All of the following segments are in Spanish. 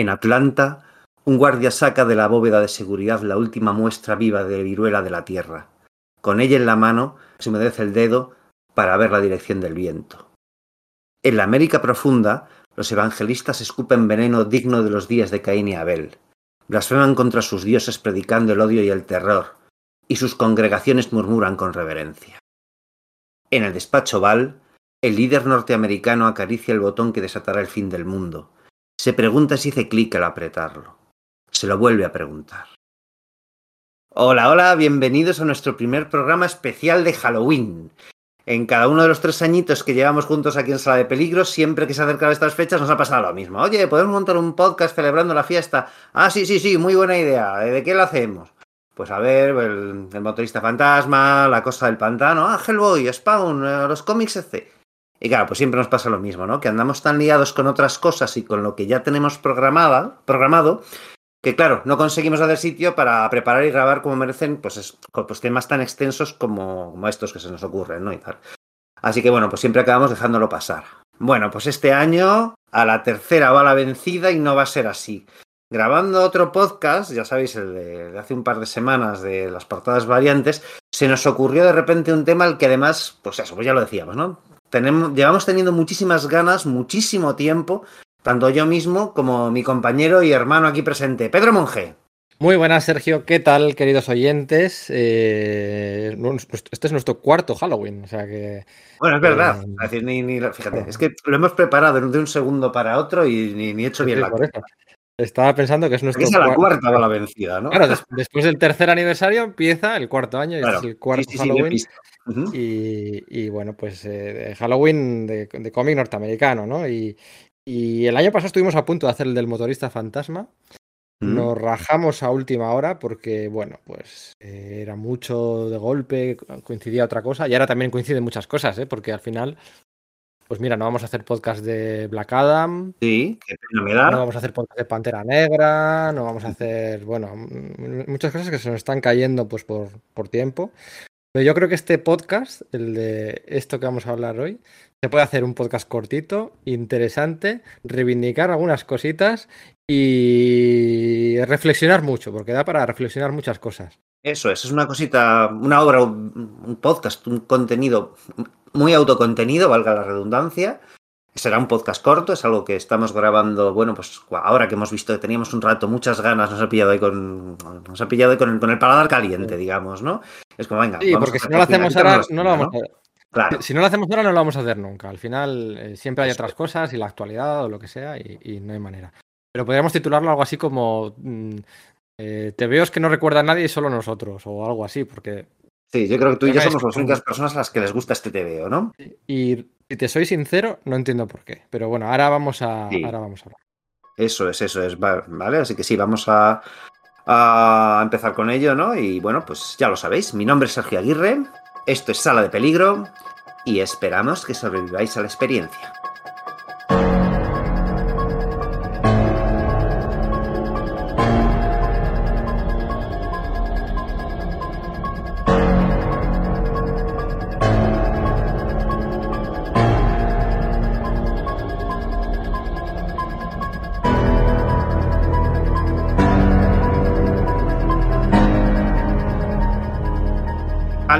En Atlanta, un guardia saca de la bóveda de seguridad la última muestra viva de viruela de la Tierra. Con ella en la mano, se humedece el dedo para ver la dirección del viento. En la América profunda, los evangelistas escupen veneno digno de los días de Caín y Abel. Blasfeman contra sus dioses predicando el odio y el terror, y sus congregaciones murmuran con reverencia. En el despacho Val, el líder norteamericano acaricia el botón que desatará el fin del mundo. Se pregunta si hace clic al apretarlo. Se lo vuelve a preguntar. Hola, hola, bienvenidos a nuestro primer programa especial de Halloween. En cada uno de los tres añitos que llevamos juntos aquí en Sala de Peligros, siempre que se acercan estas fechas nos ha pasado lo mismo. Oye, ¿podemos montar un podcast celebrando la fiesta? Ah, sí, sí, sí, muy buena idea. ¿De qué lo hacemos? Pues a ver, el, el motorista fantasma, la cosa del pantano, ah, Hellboy, Spawn, eh, los cómics, etc. Y claro, pues siempre nos pasa lo mismo, ¿no? Que andamos tan liados con otras cosas y con lo que ya tenemos programada, programado, que claro, no conseguimos hacer sitio para preparar y grabar como merecen, pues, es, pues temas tan extensos como, como estos que se nos ocurren, ¿no? Y tal. Así que bueno, pues siempre acabamos dejándolo pasar. Bueno, pues este año a la tercera va la vencida y no va a ser así. Grabando otro podcast, ya sabéis, el de, de hace un par de semanas de las portadas variantes, se nos ocurrió de repente un tema al que además, pues eso, pues ya lo decíamos, ¿no? Tenemos, llevamos teniendo muchísimas ganas, muchísimo tiempo, tanto yo mismo como mi compañero y hermano aquí presente, Pedro Monge. Muy buenas, Sergio. ¿Qué tal, queridos oyentes? Eh, este es nuestro cuarto Halloween, o sea que... Bueno, es verdad. Eh, es decir, ni, ni, fíjate, es que lo hemos preparado de un segundo para otro y ni, ni hecho bien la cosa. Estaba pensando que es nuestro. Es a la cuarta va la vencida, ¿no? Claro, des después del tercer aniversario empieza el cuarto año claro. es el cuarto sí, sí, Halloween. Sí, uh -huh. y, y, bueno, pues eh, Halloween de, de cómic norteamericano, ¿no? Y, y, el año pasado estuvimos a punto de hacer el del motorista fantasma. Mm. Nos rajamos a última hora porque, bueno, pues eh, era mucho de golpe, coincidía otra cosa y ahora también coinciden muchas cosas, ¿eh? porque al final pues mira, no vamos a hacer podcast de Black Adam. Sí, qué pena me da. No vamos a hacer podcast de Pantera Negra. No vamos a hacer, bueno, muchas cosas que se nos están cayendo pues por, por tiempo. Pero yo creo que este podcast, el de esto que vamos a hablar hoy, se puede hacer un podcast cortito, interesante, reivindicar algunas cositas y reflexionar mucho, porque da para reflexionar muchas cosas. Eso es, es una cosita, una obra, un podcast, un contenido muy autocontenido, valga la redundancia. Será un podcast corto, es algo que estamos grabando, bueno, pues ahora que hemos visto que teníamos un rato, muchas ganas, nos ha pillado ahí con, nos ha pillado ahí con, el, con el paladar caliente, digamos, ¿no? Es como, venga. Sí, porque si no lo hacemos ahora, no lo vamos ¿no? a hacer. Claro. Si no lo hacemos ahora, no lo vamos a hacer nunca. Al final, eh, siempre hay otras cosas y la actualidad o lo que sea, y, y no hay manera. Pero podríamos titularlo algo así como mm, eh, Te veo es que no recuerda a nadie y solo nosotros, o algo así, porque. Sí, yo creo que tú y yo somos las únicas personas a las que les gusta este TVO, ¿no? Y si te soy sincero, no entiendo por qué. Pero bueno, ahora vamos a, sí. ahora vamos a hablar. Eso es, eso es, ¿vale? Así que sí, vamos a, a empezar con ello, ¿no? Y bueno, pues ya lo sabéis, mi nombre es Sergio Aguirre, esto es Sala de Peligro y esperamos que sobreviváis a la experiencia.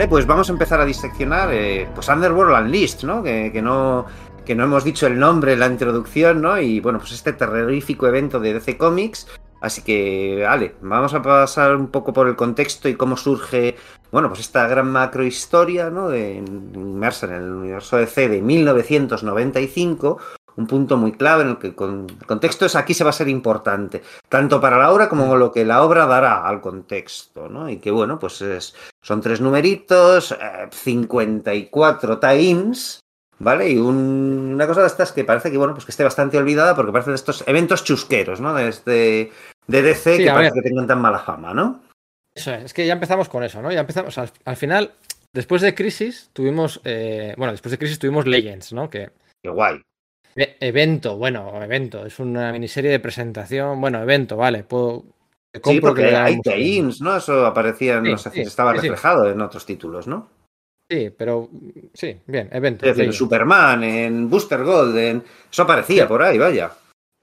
Pues vamos a empezar a diseccionar eh, pues Underworld Unleashed, ¿no? Que, que no que no hemos dicho el nombre en la introducción, ¿no? Y bueno, pues este terrorífico evento de DC Comics. Así que, vale, vamos a pasar un poco por el contexto y cómo surge, bueno, pues esta gran macro historia, ¿no? De, inmersa en el universo DC de 1995, un punto muy clave en el que el contexto es aquí se va a ser importante, tanto para la obra como lo que la obra dará al contexto, ¿no? Y que bueno, pues es, son tres numeritos, eh, 54 tie-ins, ¿vale? Y un, una cosa de estas que parece que, bueno, pues que esté bastante olvidada porque parece de estos eventos chusqueros, ¿no? De, este, de DC sí, que parece ver. que tengan tan mala fama, ¿no? Eso es, es que ya empezamos con eso, ¿no? Ya empezamos, al, al final, después de Crisis, tuvimos, eh, bueno, después de Crisis tuvimos Legends, ¿no? Que... Qué guay. E evento, bueno, evento, es una miniserie de presentación, bueno, evento, vale, puedo... Sí, porque que hay tie-ins, ¿no? Eso aparecía, sí, sé, sí, estaba reflejado sí, en otros títulos, ¿no? Sí, pero sí, bien, evento. Es decir, en Superman, en Booster Gold, en... eso aparecía por ahí, vaya.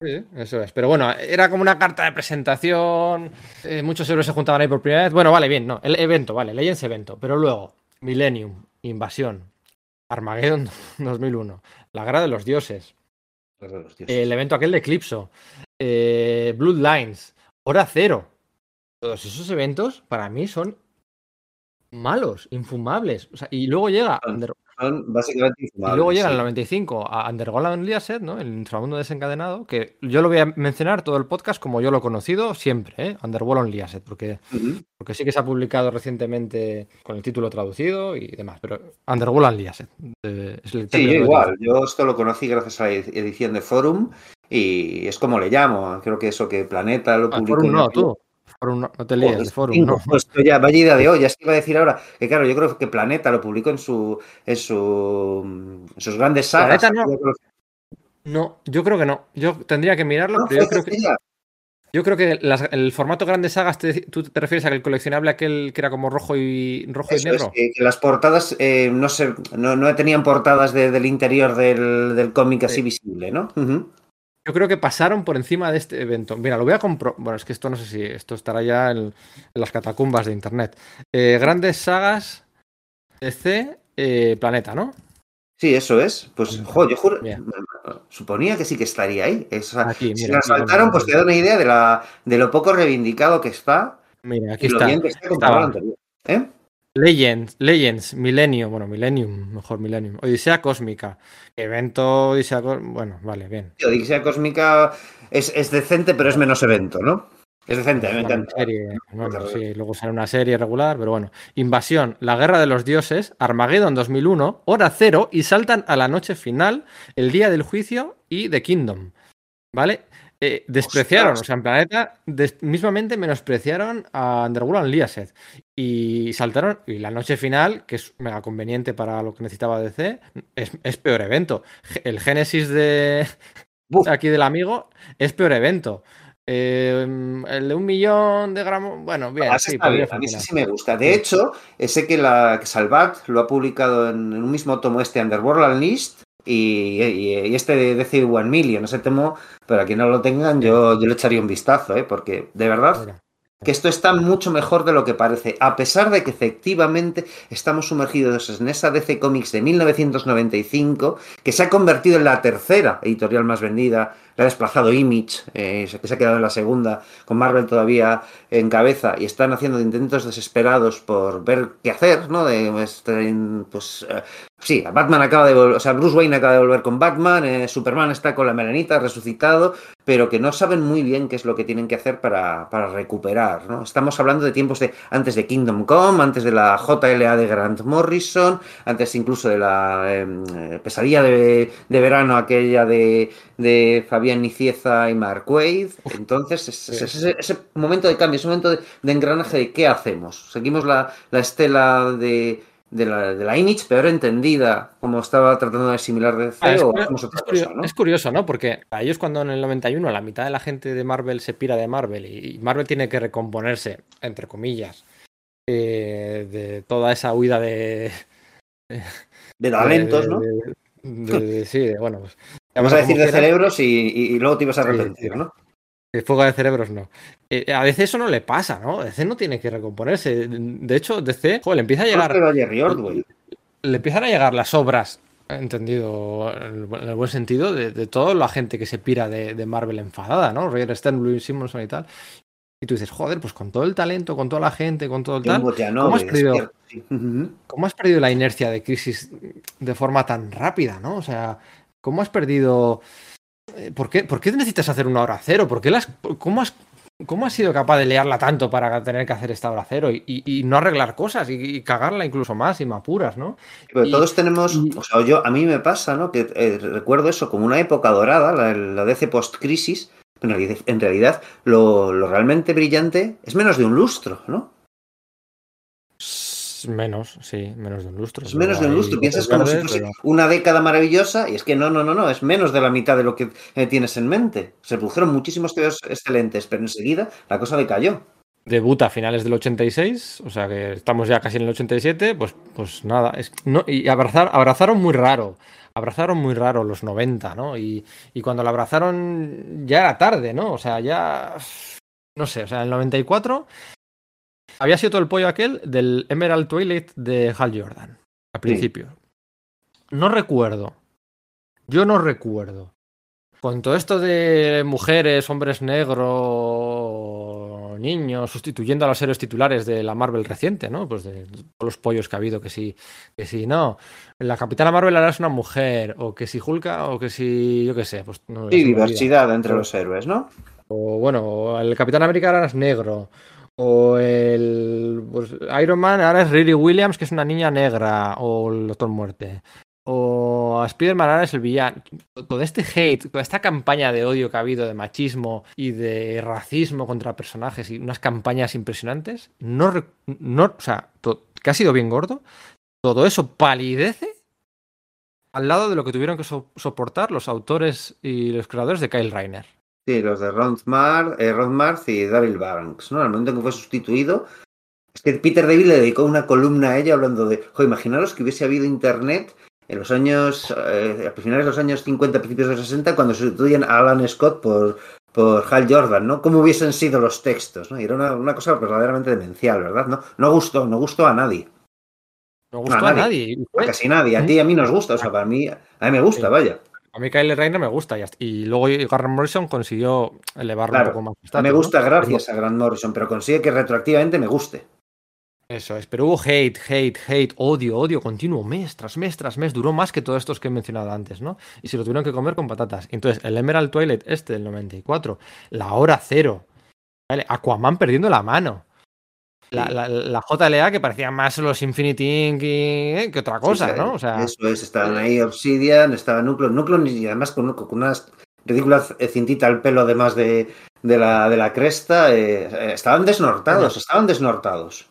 Sí, eso es. Pero bueno, era como una carta de presentación. eh, muchos héroes se juntaban ahí por primera vez. Bueno, vale, bien, no. El evento, vale, Legends evento. Pero luego, Millennium, Invasión, Armageddon 2001, La Guerra de los Dioses, el evento aquel de Eclipso, eh, Bloodlines, Hora Cero. Todos esos eventos para mí son malos, infumables. O sea, y luego llega Y luego llega sí. el 95 a Underground Unleashed, ¿no? El inframundo desencadenado, que yo lo voy a mencionar todo el podcast como yo lo he conocido siempre, ¿eh? Underworld Unleashed, porque, porque sí que se ha publicado recientemente con el título traducido y demás, pero Underworld Unleashed. eh, es el Sí, yo igual. Yo esto lo conocí gracias a la edi- edición de Forum y es como le llamo. Creo que eso que Planeta lo Ah, publicó. Forum no, tú. Forum no, no te líes Forum, no. Pues esto ya, vaya idea de hoy. Ya se iba a decir ahora que, claro, yo creo que Planeta lo publicó en, su, en, su, en sus grandes sagas. Planeta no. Yo creo que- No, yo creo que no. Yo tendría que mirarlo, ¿No? pero yo ¿Fue creo que, yo creo que las- el formato grandes sagas, te- tú te refieres a que el coleccionable aquel que era como rojo y rojo y Eso es, negro. que, que las portadas eh, no, se, no, no tenían portadas de- del interior del, del cómic así Sí. visible, ¿no? Ujú. Yo creo que pasaron por encima de este evento. Mira, lo voy a comprobar. Bueno, es que esto no sé si esto estará ya en, en las catacumbas de internet. Eh, grandes sagas DC eh, Planeta, ¿no? Sí, eso es. Pues, jo, yo juro, suponía que sí que estaría ahí. Es- Aquí, si mira, la aquí, saltaron, pues te da una idea de, la, de lo poco reivindicado que está Mira, aquí y lo está. bien que está anterior. ¿Eh? Legends, Legends, Millennium, bueno, Millennium, mejor Millennium. Odisea Cósmica. Evento Odisea Cósmica. Bueno, vale, bien. Odisea Cósmica es, es decente, pero es menos evento, ¿no? Es decente, me encanta. serie, bueno, Otra sí, luego sale una serie regular, pero bueno. Invasión, La Guerra de los Dioses, Armageddon 2001, Hora Cero y saltan a la noche final, el día del juicio y The Kingdom. ¿Vale? Eh, despreciaron, Ostras. o sea, en Planeta, des- mismamente menospreciaron a Underworld Unleashed y saltaron, y la noche final, que es mega conveniente para lo que necesitaba DC, es, es peor evento. El Génesis de aquí del amigo es peor evento. Eh, el de un millón de gramos, bueno, bien, Ah, sí, bien, a mí sí me gusta. De hecho, sé que, la, que Salvat lo ha publicado en, en un mismo tomo este Underworld Unleashed y, y- y este de DC One Million, ese tomo, para quien no lo tengan, yo, yo le echaría un vistazo, ¿eh? porque de verdad Mira, que esto está mucho mejor de lo que parece, a pesar de que efectivamente estamos sumergidos en esa DC Comics de 1995, que se ha convertido en la tercera editorial más vendida, la ha desplazado Image, eh, que se ha quedado en la segunda, con Marvel todavía en cabeza, y están haciendo intentos desesperados por ver qué hacer, ¿no? De, este, pues, eh, sí, Batman acaba de volver, o sea, Bruce Wayne acaba de volver con Batman, eh, Superman está con la melanita, resucitado, pero que no saben muy bien qué es lo que tienen que hacer para, para recuperar. ¿no? Estamos hablando de tiempos de antes de Kingdom Come, antes de la JLA de Grant Morrison, antes incluso de la eh, pesadilla de, de, verano aquella de, de Fabián Nicieza y Mark Wade. Entonces, es, es, es ese, ese, momento de cambio, ese momento de, de, engranaje de qué hacemos. Seguimos la, la estela de de la, de la Image, peor entendida, como estaba tratando de asimilar de ah, es, o es, otra curioso, cosa, ¿no? es curioso, ¿no? Porque a ellos cuando en el 91 la mitad de la gente de Marvel se pira de Marvel y Marvel tiene que recomponerse, entre comillas, eh, de toda esa huida de... De talentos, ¿no? De, sí, bueno, pues... Vamos a decir de cerebros y, y, y, luego te ibas a arrepentir, sí, ¿no? De fuga de cerebros no. Eh, a DC eso no le pasa, ¿no? DC no tiene que recomponerse. De hecho, DC, joder, le empieza a llegar. No, Jerry Ordway. Le empiezan a llegar las obras, entendido en el buen sentido, de, de toda la gente que se pira de, de Marvel enfadada, ¿no? Roger Stern, Louis Simonson y tal. Y tú dices, joder, pues con todo el talento, con toda la gente, con todo el tal. No, ¿cómo, has perdido, ¿Cómo has perdido la inercia de crisis de forma tan rápida, no? O sea, ¿cómo has perdido. eh, ¿Por qué, ¿Por qué necesitas hacer una hora cero? ¿Por qué las, cómo, has, ¿Cómo has sido capaz de liarla tanto para tener que hacer esta hora cero y, y, y no arreglar cosas y, y, cagarla incluso más y me apuras, ¿no? Pero todos tenemos, o sea, yo a mí me pasa, ¿no? Que eh, recuerdo eso como una época dorada, la, la DC post-crisis, en realidad, en realidad lo, lo, realmente brillante es menos de un lustro, ¿no? Menos, sí, menos de un lustro. Es menos de un lustro. Piensas como verdes, si fuese pero... una década maravillosa y es que no, no, no, no, es menos de la mitad de lo que eh, tienes en mente. Se produjeron muchísimos teos excelentes, pero enseguida la cosa decayó. Debuta a finales del 86, o sea que estamos ya casi en el 87, pues, pues nada. Es, no, y abrazar, abrazaron muy raro. abrazaron muy raro los 90, ¿no? Y, y cuando la abrazaron ya era tarde, ¿no? O sea, ya... No sé, o sea, en el 94 había sido todo el pollo aquel del Emerald Toilet de Hal Jordan, al principio. No recuerdo. Yo no recuerdo. Con todo esto de mujeres, hombres negros, niños, sustituyendo a los héroes titulares de la Marvel reciente, ¿no? Pues de todos los pollos que ha habido, que sí, que sí, no. La Capitana Marvel ahora es una mujer, o que si Hulka, o que si, yo qué sé. Pues, no, sí, diversidad entre los héroes, ¿no? O bueno, el Capitán América ahora es negro. O el pues, Iron Man ahora es Riri Williams, que es una niña negra. O el Doctor Muerte. O Spider-Man ahora es el villano. Todo este hate, toda esta campaña de odio que ha habido, de machismo y de racismo contra personajes y unas campañas impresionantes, no, no o sea, que ha sido bien gordo, todo eso palidece al lado de lo que tuvieron que so soportar los autores y los creadores de Kyle Reiner. Sí, los de Ron Marth, eh, Ron Marth y Daryl Banks, ¿no? Al momento en que fue sustituido, es que Peter David le dedicó una columna a ella hablando de, jo, imaginaros que hubiese habido internet en los años, eh, a finales de los años 50, principios de los 60, cuando sustituyen a Alan Scott por, por Hal Jordan, ¿no? ¿Cómo hubiesen sido los textos? ¿no? Y era una, una, cosa verdaderamente demencial, ¿verdad? No, no gustó, no gustó a nadie. No gustó a, a nadie. A casi nadie. A ti y a mí nos gusta, o sea, para mí, a mí me gusta, sí. vaya. A mí Kyle Reiner me gusta y, luego Grant Morrison consiguió elevarlo claro, un poco más. Me gusta ¿no? gracias a Grant Morrison, pero consigue que retroactivamente me guste. Eso es, pero hubo hate, hate, hate, odio, odio continuo, mes tras mes tras mes, duró más que todos estos que he mencionado antes, ¿no? Y se lo tuvieron que comer con patatas. Entonces, el Emerald Twilight este del 94, la hora cero, ¿vale? Aquaman perdiendo la mano. La, la, la, JLA que parecía más los Infinity Inc. Y, que otra cosa, sí, ¿no? O sea, eso es, estaban ahí Obsidian, estaba Núcleo, Núcleo y además con, con unas ridículas cintita al pelo además de, de, la, de la cresta, eh, estaban desnortados, sí. estaban desnortados.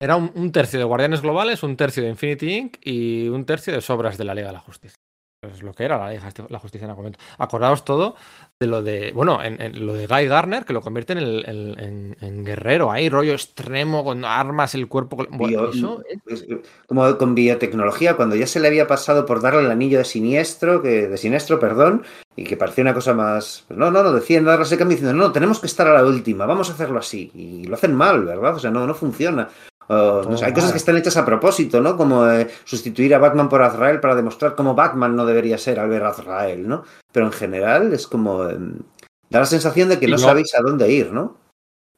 Era un, un, tercio de Guardianes Globales, un tercio de Infinity Inc. y un tercio de Sobras de la Liga de la Justicia. Es lo que era la, Liga, la Justicia en aquel momento. Acordaos todo de lo de, bueno, en, en lo de Guy Garner, que lo convierte en, el, en, en, guerrero, ahí, rollo extremo, con armas, el cuerpo. Bueno, Bio, eso es... Como con biotecnología, cuando ya se le había pasado por darle el anillo de siniestro, que, de siniestro, perdón, y que parecía una cosa más. No, no, no, decían darle ese cambio diciendo, no, tenemos que estar a la última, vamos a hacerlo así. Y lo hacen mal, ¿verdad? O sea, no, no funciona. Uh, no sé, hay cosas que están hechas a propósito, ¿no? Como eh, sustituir a Batman por Azrael para demostrar cómo Batman no debería ser al ver a Azrael, ¿no? Pero en general es como. Eh, da la sensación de que no, no, sabéis a dónde ir, ¿no?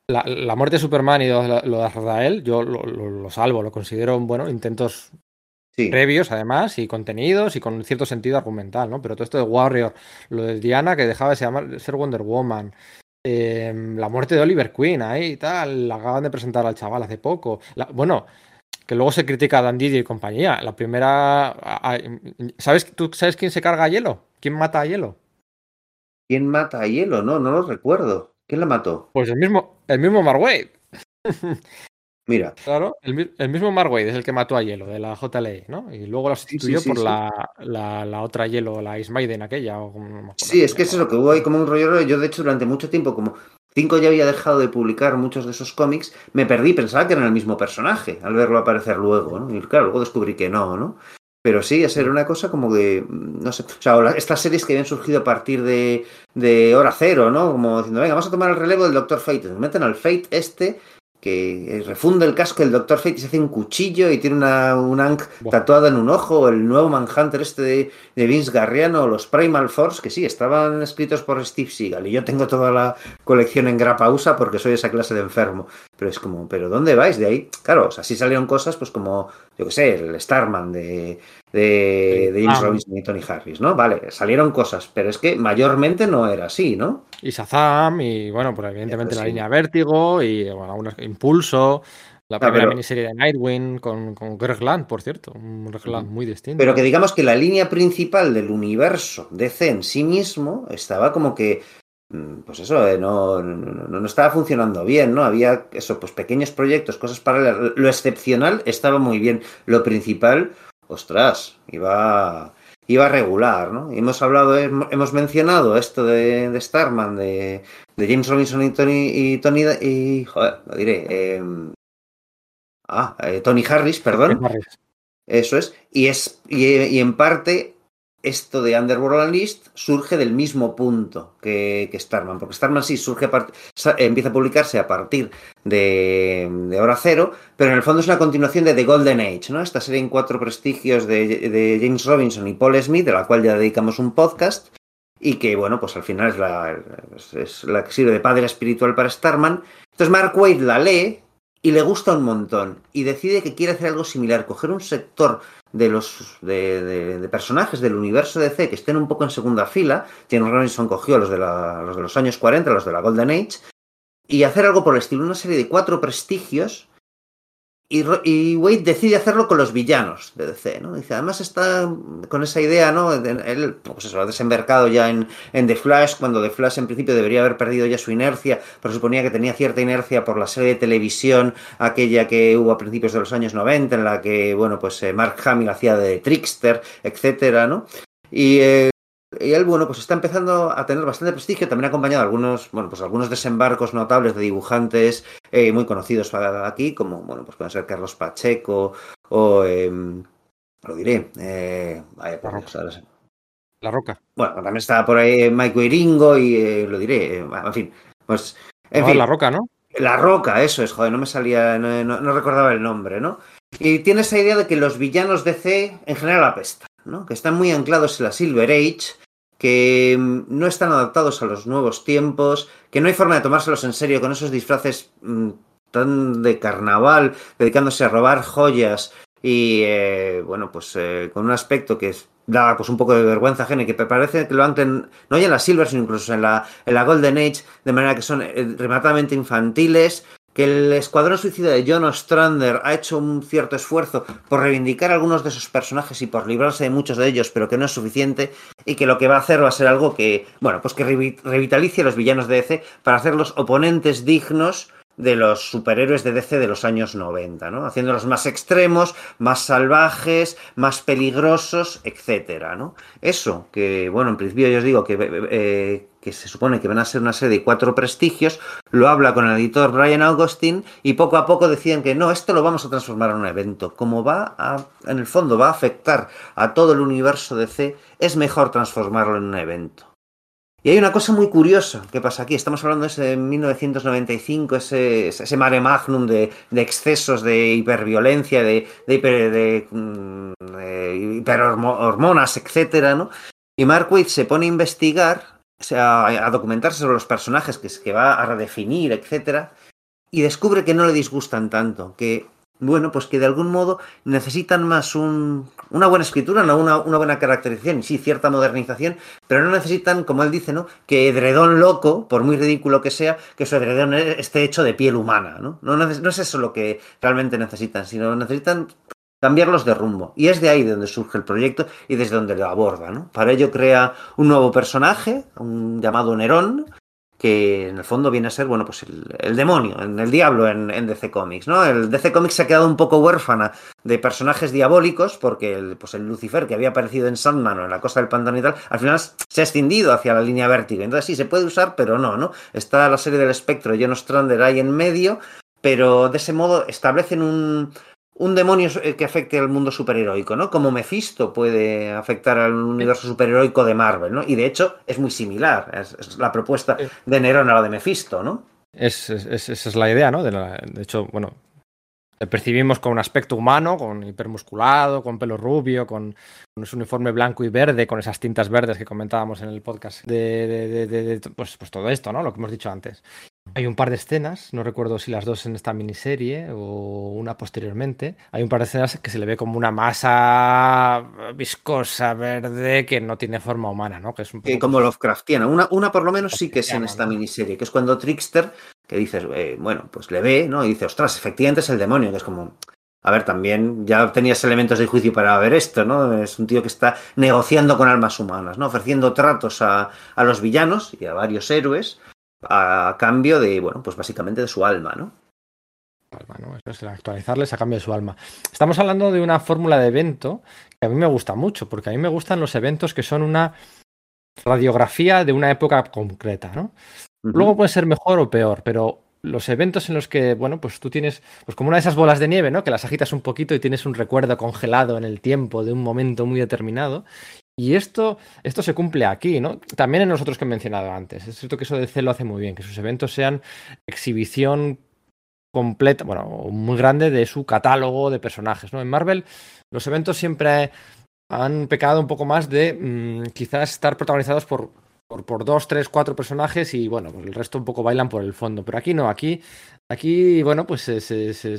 La, la muerte de Superman y lo, lo de Azrael, yo lo, lo, salvo, lo considero, bueno, intentos sí. previos, además, y contenidos y con cierto sentido argumental, ¿no? Pero todo esto de Warrior, lo de Diana, que dejaba de ser Wonder Woman, eh, la muerte de Oliver Queen ahí y tal, la acaban de presentar al chaval hace poco. La, bueno, que luego se critica a Dan Didio y compañía. La primera. ¿Sabes, ¿Tú sabes quién se carga a Hielo? ¿Quién mata a Hielo? ¿Quién mata a Hielo? No, no lo recuerdo. ¿Quién la mató? Pues el mismo, el mismo Mark Wade. Mira. Claro, el, el, mismo Mark Wade es el que mató a Hielo de la JLA, ¿no? Y luego la sustituyó sí, sí, por sí, la, la, la, otra Hielo, la Ice Maiden aquella. O, sí, es que es eso, que hubo ahí como un rollo. Yo, de hecho, durante mucho tiempo, como Cinco ya había dejado de publicar muchos de esos cómics, me perdí, pensaba que eran el mismo personaje al verlo aparecer luego, ¿no? Y claro, luego descubrí que no, ¿no? Pero sí, esa era una cosa como de, no sé, o sea, estas series que habían surgido a partir de, de Hora Cero, ¿no? Como diciendo, venga, vamos a tomar el relevo del Doctor Fate. Meten al Fate este que refunda el casco del Doctor Fate y se hace un cuchillo y tiene una, un Ankh tatuada en un ojo, el nuevo Manhunter este de, de, Vince Garriano, los Primal Force, que sí, estaban escritos por Steve Seagal y yo tengo toda la colección en grapa USA porque soy esa clase de enfermo. Pero es como, ¿pero dónde vais? De ahí, claro, o sea, sí salieron cosas pues como, yo qué sé, el Starman de, de, de James ah. Robinson y Tony Harris, ¿no? Vale, salieron cosas, pero es que mayormente no era así, ¿no? Y Shazam, y bueno, pues evidentemente sí. la línea Vértigo, y bueno, algunos Impulso, la primera pero, miniserie de Nightwing con, con Greg Land, por cierto, un Greg Land muy distinto. Pero que digamos que la línea principal del universo DC en sí mismo estaba como que pues eso, eh, no, no, no, estaba funcionando bien, ¿no? Había eso, pues pequeños proyectos, cosas paralelas. Lo excepcional estaba muy bien. Lo principal, ostras, iba, iba regular, ¿no? Hemos hablado, hemos mencionado esto de, de Starman, de, de, James Robinson y Tony, y Tony, y, joder, lo diré, eh, ah, eh, Tony Harris, perdón. Harris. Eso es. Y es, y, y en parte esto de Underworld Unleashed surge del mismo punto que, Starman, porque Starman sí surge empieza a publicarse a partir de, de, Hora Cero, pero en el fondo es una continuación de The Golden Age, ¿no? Esta serie en cuatro prestigios de, de James Robinson y Paul Smith, de la cual ya dedicamos un podcast, y que, bueno, pues al final es la, es la que sirve de padre espiritual para Starman. Entonces Mark Waid la lee y le gusta un montón y decide que quiere hacer algo similar, coger un sector de los de, personajes del universo DC que estén un poco en segunda fila, James Robinson cogió los de, la, los de los años 40, los de la Golden Age, y hacer algo por el estilo, una serie de cuatro prestigios y, y, Wade decide hacerlo con los villanos de DC, ¿no? Dice, además está con esa idea, ¿no? Él, pues eso, ha desembarcado ya en, en, The Flash, cuando The Flash en principio debería haber perdido ya su inercia, pero suponía que tenía cierta inercia por la serie de televisión, aquella que hubo a principios de los años 90, en la que, bueno, pues eh, Mark Hamill hacía de Trickster, etcétera, ¿no? Y eh, y él, bueno, pues está empezando a tener bastante prestigio, también acompañado de algunos, bueno, pues algunos desembarcos notables de dibujantes eh, muy conocidos aquí, como, bueno, pues pueden ser Carlos Pacheco o, eh, lo diré, eh, vaya, la, Roca. la Roca. Bueno, también está por ahí Mike Wiringo y eh, lo diré, en fin, pues, en no, fin. La Roca, ¿no? La Roca, eso es, joder, no me salía, no, no, no recordaba el nombre, ¿no? Y tiene esa idea de que los villanos de C en general apestan, ¿no? Que están muy anclados en la Silver Age que mm, no están adaptados a los nuevos tiempos, que no hay forma de tomárselos en serio con esos disfraces mmm, tan de carnaval, dedicándose a robar joyas y, eh, bueno, pues eh, con un aspecto que da pues un poco de vergüenza ajena, que parece que lo anclen, no ya en la Silver, sino incluso en la, en la Golden Age, de manera que son eh, rematadamente infantiles, que el Escuadrón Suicida de John Ostrander ha hecho un cierto esfuerzo por reivindicar algunos de esos personajes y por librarse de muchos de ellos, pero que no es suficiente, y que lo que va a hacer va a ser algo que, bueno, pues que revitalice a los villanos de DC para hacerlos oponentes dignos de los superhéroes de DC de los años 90, ¿no? Haciéndolos más extremos, más salvajes, más peligrosos, etcétera, ¿no? Eso, que, bueno, en principio yo os digo que, eh, que se supone que van a ser una serie de cuatro prestigios, lo habla con el editor Brian Augustin y poco a poco deciden que no, esto lo vamos a transformar en un evento. Como va a, en el fondo, va a afectar a todo el universo DC, es mejor transformarlo en un evento. Y hay una cosa muy curiosa que pasa aquí. Estamos hablando de ese 1995, ese, ese mare magnum de, de excesos de hiperviolencia, de, de, hiper, de, de hiperhormonas, etcétera, ¿no? Y Mark Waid se pone a investigar, a documentarse sobre los personajes que, que va a redefinir, etcétera, y descubre que no le disgustan tanto, que bueno, pues que de algún modo necesitan más un, una buena escritura, una, una, buena caracterización, sí, cierta modernización, pero no necesitan, como él dice, ¿no? Que edredón loco, por muy ridículo que sea, que su edredón esté hecho de piel humana, ¿no? No, no es eso lo que realmente necesitan, sino necesitan cambiarlos de rumbo. Y es de ahí de donde surge el proyecto y desde donde lo aborda, ¿no? Para ello crea un nuevo personaje, un llamado Nerón, que en el fondo viene a ser, bueno, pues el, el demonio, el diablo en, en, DC Comics, ¿no? El DC Comics se ha quedado un poco huérfana de personajes diabólicos porque el, pues el Lucifer que había aparecido en Sandman o en la costa del pantano y tal, al final se ha extendido hacia la línea vértigo. Entonces sí, se puede usar, pero no, ¿no? Está la serie del espectro, John Ostrander ahí en medio, pero de ese modo establecen un, un demonio que afecte al mundo superheroico, ¿no? Como Mephisto puede afectar al universo superheroico de Marvel, ¿no? Y de hecho es muy similar, es, es la propuesta de Nerón a la de Mephisto, ¿no? Es, es, esa es la idea, ¿no? De, la, de hecho, bueno, le percibimos con un aspecto humano, con hipermusculado, con pelo rubio, con, con ese uniforme blanco y verde, con esas tintas verdes que comentábamos en el podcast, de, de, de, de pues, pues todo esto, ¿no? Lo que hemos dicho antes. Hay un par de escenas, no recuerdo si las dos en esta miniserie o una posteriormente. Hay un par de escenas que se le ve como una masa viscosa verde que no tiene forma humana, ¿no? Que es un poco... como Lovecraftiana. Una, una por lo menos sí que es en esta miniserie, que es cuando Trickster, que dices, eh, bueno, pues le ve, ¿no? Y dice, ostras, efectivamente es el demonio, que es como. A ver, también ya tenías elementos de juicio para ver esto, ¿no? Es un tío que está negociando con almas humanas, ¿no? Ofreciendo tratos a, a los villanos y a varios héroes a cambio de, bueno, pues básicamente de su alma, ¿no? Alma, ¿no? Eso es actualizarles a cambio de su alma. Estamos hablando de una fórmula de evento que a mí me gusta mucho, porque a mí me gustan los eventos que son una radiografía de una época concreta, ¿no? Uh -huh. Luego puede ser mejor o peor, pero los eventos en los que, bueno, pues tú tienes, pues como una de esas bolas de nieve, ¿no? Que las agitas un poquito y tienes un recuerdo congelado en el tiempo de un momento muy determinado. Y esto, esto se cumple aquí, ¿no? También en nosotros que he mencionado antes. Es cierto que eso de C lo hace muy bien, que sus eventos sean exhibición completa, bueno, muy grande de su catálogo de personajes, ¿no? En Marvel los eventos siempre han pecado un poco más de mmm, quizás estar protagonizados por, por, por, dos, tres, cuatro personajes y bueno, pues el resto un poco bailan por el fondo. Pero aquí no, aquí, aquí bueno, pues se, se, se,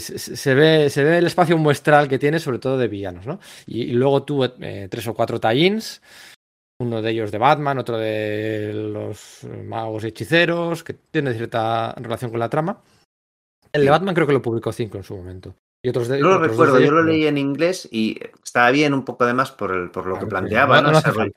se, ve, se ve el espacio muestral que tiene, sobre todo de villanos, ¿no? Y, y luego tú eh, tres o cuatro tie-ins, uno de ellos de Batman, otro de los magos y hechiceros, que tiene cierta relación con la trama. El de Batman creo que lo publicó 5 en su momento. Y otros de, yo lo recuerdo, yo lo leí en inglés y estaba bien un poco además por, el, por lo que claro, planteaba, no, ¿no? no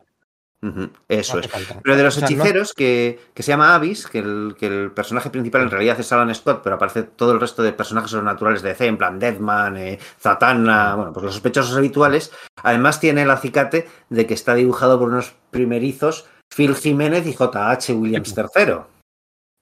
Eso No es. falta. Pero de los O sea, no- hechiceros, que, que se llama Abyss, que el, que el personaje principal en realidad es Alan Scott, pero aparece todo el resto de personajes sobrenaturales de DC, en plan Deadman, eh, Zatanna, bueno, pues los sospechosos habituales. Además tiene el acicate de que está dibujado por unos primerizos Phil Jiménez y J.H. Williams III.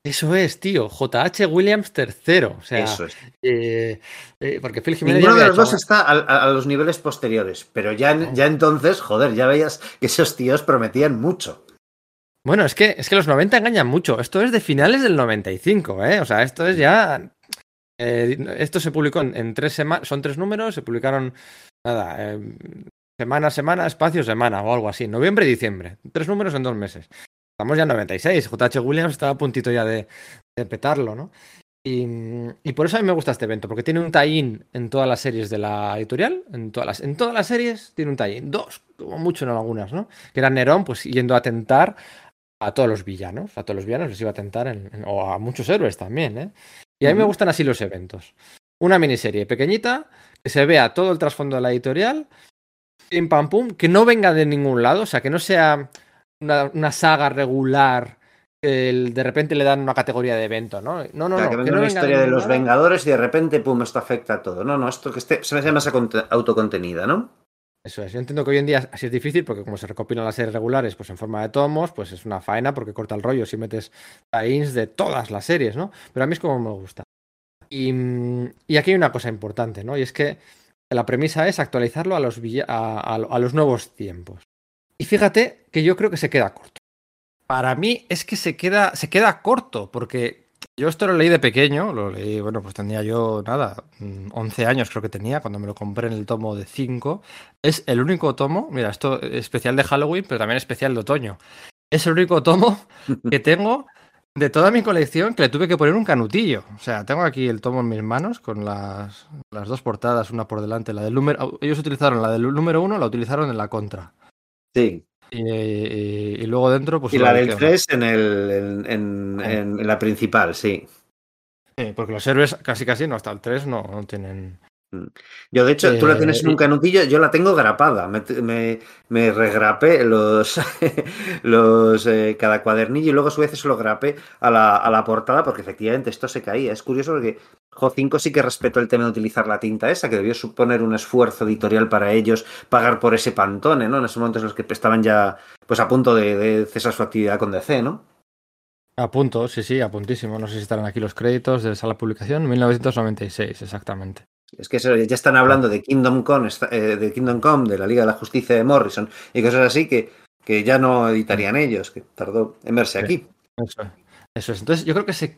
Eso es, tío. JH Williams III. O sea, Eso es. eh, eh, porque Phil Jiménez Ninguno de los dos está a, a- a los niveles posteriores, pero ya, en- ya entonces, joder, ya veías que esos tíos prometían mucho. Bueno, es que, es que los 90 engañan mucho. Esto es de finales del 95, ¿eh? O sea, esto es ya. eh, esto se publicó en, en tres semanas. Son tres números, se publicaron. Nada. semana, semana, espacio, semana o algo así. Noviembre y diciembre. Tres números en dos meses. Estamos ya en 96. JH Williams estaba a puntito ya de, de petarlo, ¿no? Y, y por eso a mí me gusta este evento, porque tiene un tie-in en todas las series de la editorial. En todas las, en todas las series tiene un tie-in. Dos, como mucho en algunas, ¿no? Que era Nerón, pues yendo a atentar a todos los villanos. A todos los villanos les iba a tentar, en- en- o a muchos héroes también, ¿eh? Y a mí me gustan así los eventos. Una miniserie pequeñita, que se vea todo el trasfondo de la editorial, pim pam pum, que no venga de ningún lado, o sea, que no sea una, una saga regular, el- de repente le dan una categoría de evento, ¿no? No, no, O sea, no, que no una historia de los. Vengadores y de repente, pum, esto afecta a todo. No, no, esto que esté, se me hace más autocontenida, ¿no? Eso es. Yo entiendo que hoy en día así es difícil porque como se recopilan las series regulares pues en forma de tomos, pues es una faena porque corta el rollo si metes tie-ins de todas las series, ¿no? Pero a mí es como me gusta. Y, y aquí hay una cosa importante, ¿no? Y es que la premisa es actualizarlo a los, a- a los nuevos tiempos. Y fíjate que yo creo que se queda corto. Para mí es que se queda, se queda corto porque yo esto lo leí de pequeño, lo leí, bueno, pues tenía yo, nada, mm, 11 años creo que tenía cuando me lo compré en el tomo de 5. Es el único tomo, mira, esto es especial de Halloween, pero también especial de otoño. Es el único tomo que tengo de toda mi colección que le tuve que poner un canutillo. O sea, tengo aquí el tomo en mis manos con las, las dos portadas, una por delante. La del número, ellos utilizaron la del número uno, la utilizaron en la contra. Sí. Y, y- y luego dentro, pues. y la del 3 en, el, en, en- en la principal, sí. Sí, porque los héroes casi casi no, hasta el 3 no, no tienen. Yo, de hecho, tú la Eh, tienes en un canutillo, yo la tengo grapada. Me, me, me regrapé los, los eh, cada cuadernillo y luego a su vez se lo grapé a la, a la portada porque efectivamente esto se caía. Es curioso porque Jo5 sí que respetó el tema de utilizar la tinta esa, que debió suponer un esfuerzo editorial para ellos pagar por ese pantone, ¿no? En esos momentos en los que estaban ya pues a punto de, de cesar su actividad con DC, ¿no? A punto, sí, sí, a puntísimo. No sé si estarán aquí los créditos de esa publicación. 1996, exactamente. Es que ya están hablando de Kingdom Come, eh, de Kingdom Come, de la Liga de la Justicia de Morrison y cosas así que, que ya no editarían ellos, que tardó en verse Sí. aquí. Eso es. Eso es. Entonces, yo creo que se,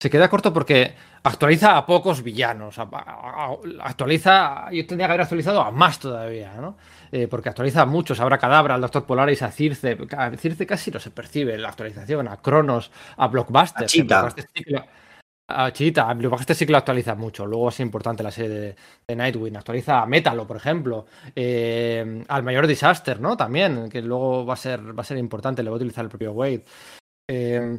se queda corto porque actualiza a pocos villanos. a- a- a- actualiza. Yo tendría que haber actualizado a más todavía, ¿no? Eh, porque actualiza a muchos. Habrá Cadabra, al Doctor Polaris, a Circe. A Circe casi no se percibe la actualización. A Cronos, a Blockbuster. A Blockbuster sí que lo- A Cheetah. A Blockbuster sí que lo actualiza mucho. Luego es importante la serie de, de Nightwing. Actualiza a Métalo, por ejemplo. Eh, al mayor Disaster, ¿no? También, que luego va a ser, va a ser importante. Le va a utilizar el propio Wade. Eh,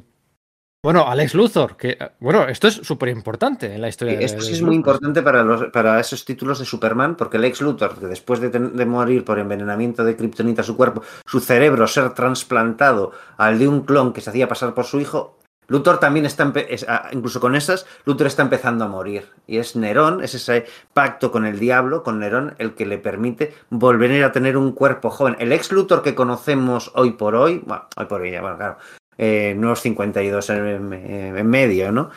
bueno, Alex Luthor, que bueno, esto es súper importante en la historia de Esto sí de es muy importante para, los, para esos títulos de Superman, porque Lex Luthor, que después de, ten- de morir por envenenamiento de kriptonita a su cuerpo, su cerebro ser trasplantado al de un clon que se hacía pasar por su hijo, Luthor también está, es- ah, incluso con esas, Luthor está empezando a morir. Y es Nerón, es ese pacto con el diablo, con Nerón, el que le permite volver a tener un cuerpo joven. El ex Luthor que conocemos hoy por hoy, bueno, hoy por hoy ya, bueno, claro, eh, nuevos 52 en, en- en medio, ¿no?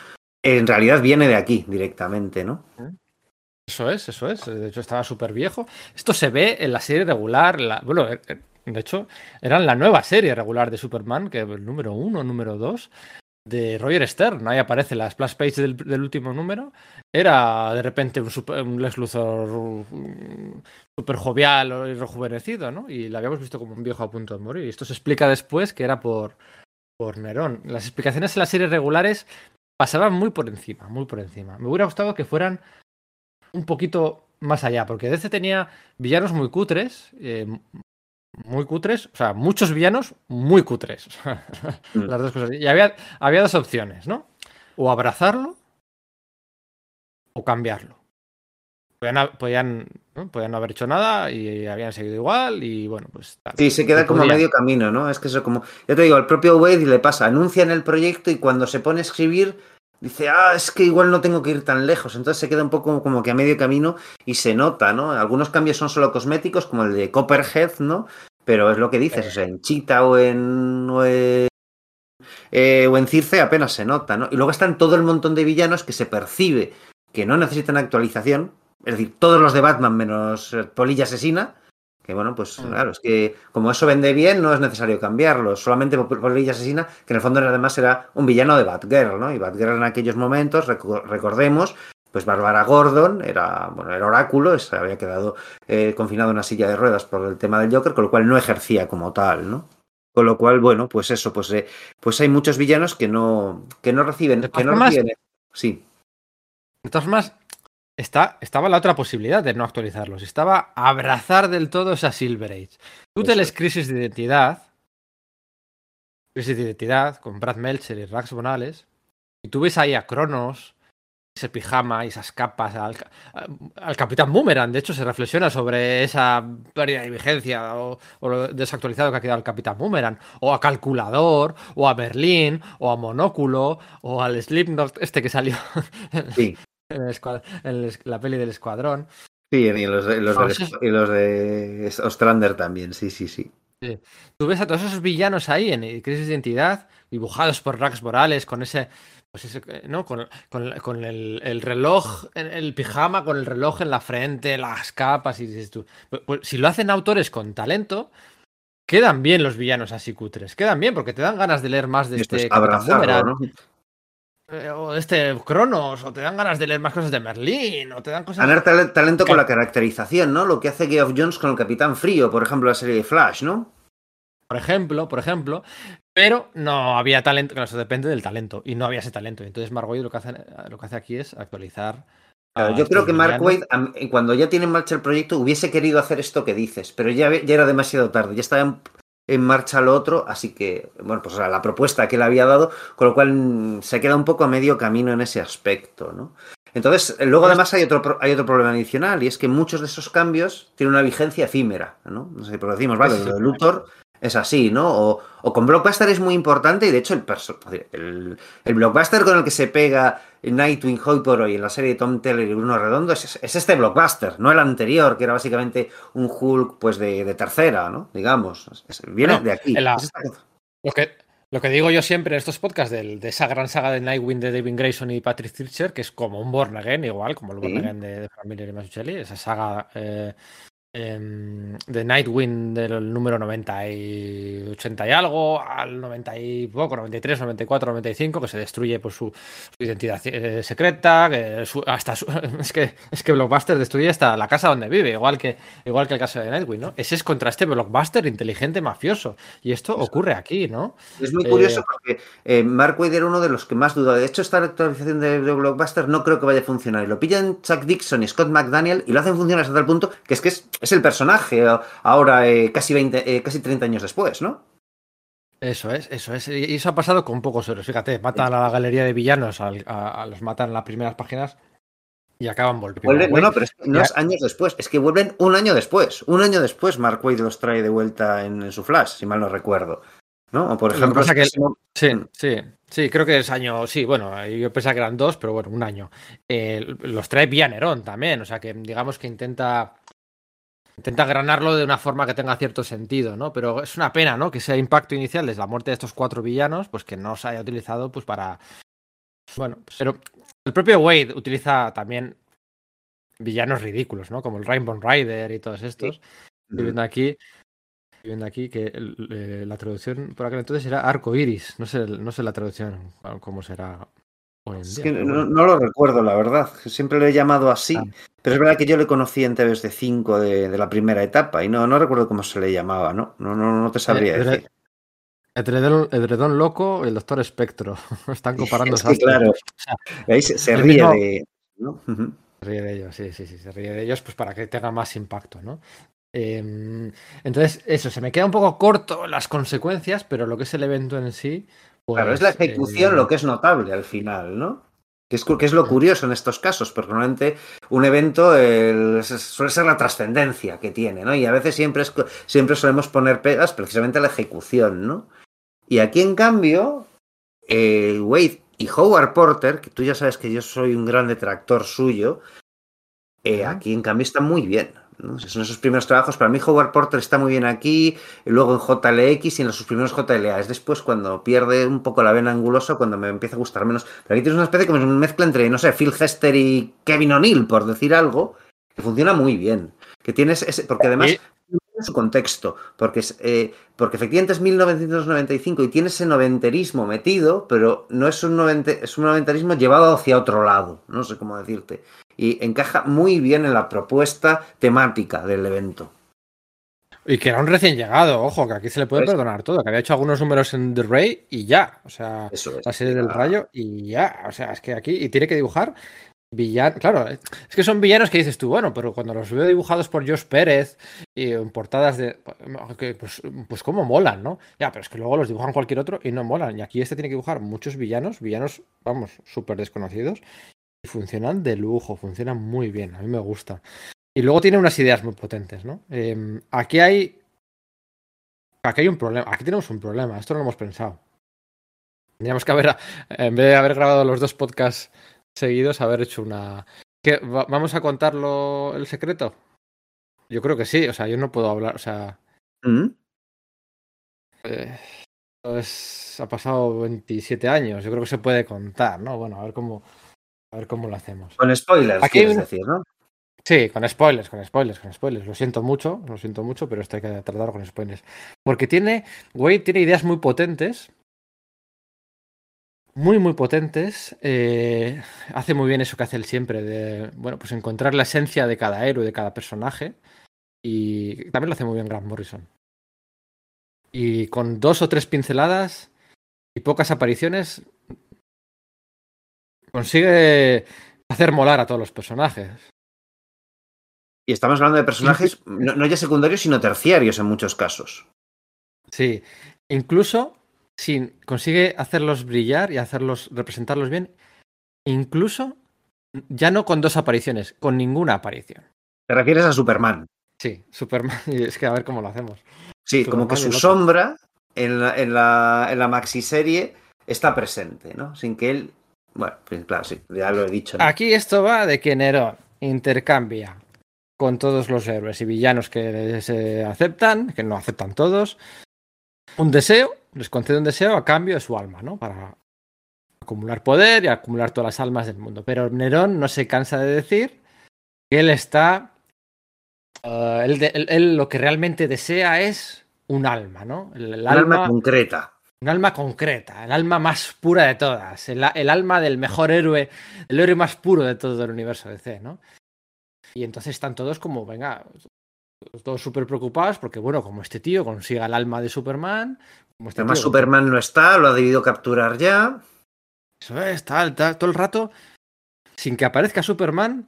En realidad viene de aquí directamente, ¿no? Eso es, eso es. De hecho, estaba súper viejo. Esto se ve en la serie regular. La, bueno, eh, eh, de hecho, era la nueva serie regular de Superman, que el número uno, número dos, de Roger Stern. Ahí aparece la splash page del, último número. Era de repente un, super, un Lex Luthor súper jovial y rejuvenecido, ¿no? Y la habíamos visto como un viejo a punto de morir. Y esto se explica después que era por, por Nerón. Las explicaciones en las series regulares pasaban muy por encima, muy por encima. Me hubiera gustado que fueran un poquito más allá, porque DC tenía villanos muy cutres, eh, muy cutres, o sea, muchos villanos muy cutres. Mm. Las dos cosas. Y había, había dos opciones, ¿no? O abrazarlo o cambiarlo. Podían, podían, ¿no? podían, no haber hecho nada y habían seguido igual y bueno, pues... Tal. Sí, se queda como medio camino, ¿no? Es que eso como... Yo te digo, al propio Wade le pasa, anuncia en el proyecto y cuando se pone a escribir dice, ah, es que igual no tengo que ir tan lejos. Entonces se queda un poco como que a medio camino y se nota, ¿no? Algunos cambios son solo cosméticos, como el de Copperhead, ¿no? Pero es lo que dices, o sea, en Cheetah o en, o en, eh, o en Circe apenas se nota, ¿no? Y luego están todo el montón de villanos que se percibe que no necesitan actualización, es decir, todos los de Batman menos Polilla Asesina, que bueno, pues mm. claro, es que como eso vende bien, no es necesario cambiarlo. Solamente por Polilla Asesina, que en el fondo además era un villano de Batgirl, ¿no? Y Batgirl en aquellos momentos, recordemos, pues Bárbara Gordon era, bueno, era oráculo, se había quedado eh, confinado en una silla de ruedas por el tema del Joker, con lo cual no ejercía como tal, ¿no? Con lo cual, bueno, pues eso, pues, eh, pues hay muchos villanos que no, que no reciben, que no reciben. Sí. De todas formas, Está, estaba la otra posibilidad de no actualizarlos. Estaba abrazar del todo esa Silver Age. Tú te les crisis de identidad. Crisis de identidad con Brad Melcher y Rax Bonales. Y tú ves ahí a Cronos, ese pijama y esas capas, al, al, Capitán Boomerang. De hecho, se reflexiona sobre esa pérdida de vigencia o, o, lo desactualizado que ha quedado el Capitán Boomerang. O a Calculador, o a Berlín, o a Monóculo, o al Slipknot este que salió. Sí en, la peli del Escuadrón. Sí, y los de, los, de, los de Ostrander también, sí, sí, sí. Tú ves a todos esos villanos ahí en Crisis de Identidad, dibujados por Rax Morales, con ese. Pues ese ¿no? Con, con, con el, el, reloj, el pijama, con el reloj en la frente, las capas, y dices tú. Pues, pues, si lo hacen autores con talento, quedan bien los villanos así cutres. Quedan bien, porque te dan ganas de leer más de este. Abrazarlo, ¿no? Eh, o este Cronos, o te dan ganas de leer más cosas de Merlín, o te dan cosas. Ganar talento con la caracterización, ¿no? Lo que hace Geoff Jones con el Capitán Frío, por ejemplo, la serie de Flash, ¿no? Por ejemplo, por ejemplo. Pero no había talento, que eso depende del talento, y no había ese talento. Entonces, Mark Wade lo que hace, lo que hace aquí es actualizar. yo creo que Mark Wade, cuando ya tiene en marcha el proyecto, hubiese querido hacer esto que dices, pero ya, ya era demasiado tarde, ya estaba en marcha lo otro, así que, bueno, pues la propuesta que le había dado, con lo cual mm, se queda un poco a medio camino en ese aspecto, ¿no? Entonces, luego además hay otro, hay otro problema adicional, y es que muchos de esos cambios tienen una vigencia efímera, ¿no? No sé, pero decimos, vale, lo de Luthor es así, ¿no? O, o, con Blockbuster es muy importante y de hecho el, el, el, Blockbuster con el que se pega Nightwing hoy por hoy en la serie de Tom Teller y Bruno Redondo es, es, este Blockbuster, no el anterior, que era básicamente un Hulk pues de, de tercera, ¿no? Digamos, es, viene bueno, de aquí. La, lo, que, lo que digo yo siempre en estos podcasts de, de esa gran saga de Nightwing de David Grayson y Patrick Thircher, que es como un Born Again, igual, como el Born ¿Sí? Again de, de Familia y Masuchelli, esa saga... Eh, eh, de Nightwing del número 90 y 80 y algo al 90 y poco, 93, 94, 95, que se destruye por su, su identidad eh, secreta, que su, hasta su, es que es que Blockbuster destruye hasta la casa donde vive, igual que igual que el caso de Nightwing, ¿no? Ese es contra este Blockbuster inteligente mafioso y esto Eso. ocurre aquí, ¿no? Es muy curioso eh, porque eh, Mark Wade era uno de los que más duda. De hecho, esta actualización de, de Blockbuster no creo que vaya a funcionar. Lo pillan Chuck Dixon y Scott McDaniel y lo hacen funcionar hasta tal punto que es que es es el personaje ahora eh, casi, 20, eh, casi 30 años después, ¿no? Eso es, eso es. Y eso ha pasado con pocos héroes. Fíjate, matan a la galería de villanos, a, a, a los matan en las primeras páginas y acaban volviendo. Vuelven, no, no, pero es, no es años después, es que vuelven un año después. Un año después Mark Wade los trae de vuelta en, en su flash, si mal no recuerdo. ¿No? O por ejemplo. Que que el, sí, sí, sí, creo que es año. Sí, bueno, yo pensaba que eran dos, pero bueno, un año. Eh, los trae vía Nerón también, o sea que digamos que intenta intenta granarlo de una forma que tenga cierto sentido, ¿no? Pero es una pena, ¿no? Que ese impacto inicial desde la muerte de estos cuatro villanos, pues que no se haya utilizado, pues para. Bueno, pero el propio Wade utiliza también villanos ridículos, ¿no? Como el Rainbow Rider y todos estos. Estoy viendo aquí, estoy viendo aquí que eh, la traducción por aquel entonces era arco iris. No sé, no sé la traducción cómo será es que no, lo recuerdo, la verdad. Siempre lo he llamado así. Ah. Pero es verdad que yo le conocí en TVs de 5 de, la primera etapa y no, no recuerdo cómo se le llamaba, ¿no? No, no, no te sabría decir. Edredón, Loco y el Doctor Espectro. Están comparando es claro. se, ríe de. Se ríe de ellos, sí, sí, sí. Se ríe de ellos pues para que tenga más impacto, ¿no? Em, entonces, eso, se me queda un poco corto las consecuencias, pero lo que es el evento en sí, claro, es la pues, ejecución lo eh, que es notable al final, ¿no? Que es, que es lo curioso en estos casos, porque normalmente un evento suele ser la trascendencia que tiene, ¿no? Y a veces siempre, es, siempre solemos poner pegas precisamente a la ejecución, ¿no? Y aquí, en cambio, eh, Wade y Howard Porter, que tú ya sabes que yo soy un gran detractor suyo, eh, aquí en cambio está muy bien. Son esos primeros trabajos. Para mí, Howard Porter está muy bien aquí, luego en JLX y en sus primeros JLA. Es después cuando pierde un poco la vena angulosa, cuando me empieza a gustar menos. Pero aquí tienes una especie me mezcla entre, no sé, Phil Hester y Kevin O'Neill, por decir algo, que funciona muy bien. Que tienes ese, porque además su contexto, porque, eh, porque efectivamente es 1995 y tiene ese noventerismo metido, pero no es un, novente, es un noventerismo llevado hacia otro lado, no sé cómo decirte y encaja muy bien en la propuesta temática del evento. Y que era un recién llegado, ojo, que aquí se le puede pues perdonar todo, que había hecho algunos números en The Ray y ya, o sea, la serie del rayo y ya, o sea, es que aquí, y tiene que dibujar villanos, claro, es que son villanos que dices tú, bueno, pero cuando los veo dibujados por Josh Pérez y en portadas de, pues, pues cómo molan, ¿no? Ya, pero es que luego los dibujan cualquier otro y no molan, y aquí este tiene que dibujar muchos villanos, villanos, vamos, súper desconocidos, funcionan de lujo, funcionan muy bien, a mí me gusta. Y luego tiene unas ideas muy potentes, ¿no? Em, aquí hay. Aquí hay un problema. Aquí tenemos un problema. Esto no lo hemos pensado. Tendríamos que haber, en vez de haber grabado los dos podcasts seguidos, haber hecho una. ¿Qué, ¿Vamos a contarlo el secreto? Yo creo que sí. O sea, yo no puedo hablar. O sea. ¿Mm? Eh, ha pasado 27 años. Yo creo que se puede contar, ¿no? Bueno, a ver cómo. A ver cómo lo hacemos. Con spoilers, Aquí quieres decir, ¿no? Sí, con spoilers, con spoilers, con spoilers. Lo siento mucho, lo siento mucho, pero esto hay que tratarlo con spoilers. Porque tiene, Wade tiene ideas muy potentes. Muy, muy potentes. Eh, hace muy bien eso que hace él siempre, de, bueno, pues encontrar la esencia de cada héroe, de cada personaje. Y también lo hace muy bien Grant Morrison. Y con dos o tres pinceladas y pocas apariciones, consigue hacer molar a todos los personajes. Y estamos hablando de personajes no, ya secundarios, sino terciarios en muchos casos. Sí, incluso consigue hacerlos brillar y hacerlos representarlos bien, incluso ya no con dos apariciones, con ninguna aparición. ¿Te refieres a Superman? Sí, Superman, y es que a ver cómo lo hacemos. Sí, como que su sombra en la, en la, en la maxiserie está presente, ¿no? Sin que él bueno, pues claro, sí, ya lo he dicho. Aquí esto va de que Nerón intercambia con todos los héroes y villanos que se aceptan, que no aceptan todos, un deseo, les concede un deseo a cambio de su alma, ¿no? Para acumular poder y acumular todas las almas del mundo. Pero Nerón no se cansa de decir que él está. Uh, él, lo que realmente desea es un alma, ¿no? El, alma concreta. Un alma concreta, el alma más pura de todas, el, alma del mejor héroe, el héroe más puro de todo el universo DC, ¿no? Y entonces están todos como, venga, todos súper preocupados porque, bueno, como este tío consiga el alma de Superman. Como este Además, Superman no está, lo ha debido capturar ya. Eso es, tal, tal, todo el rato. Sin que aparezca Superman,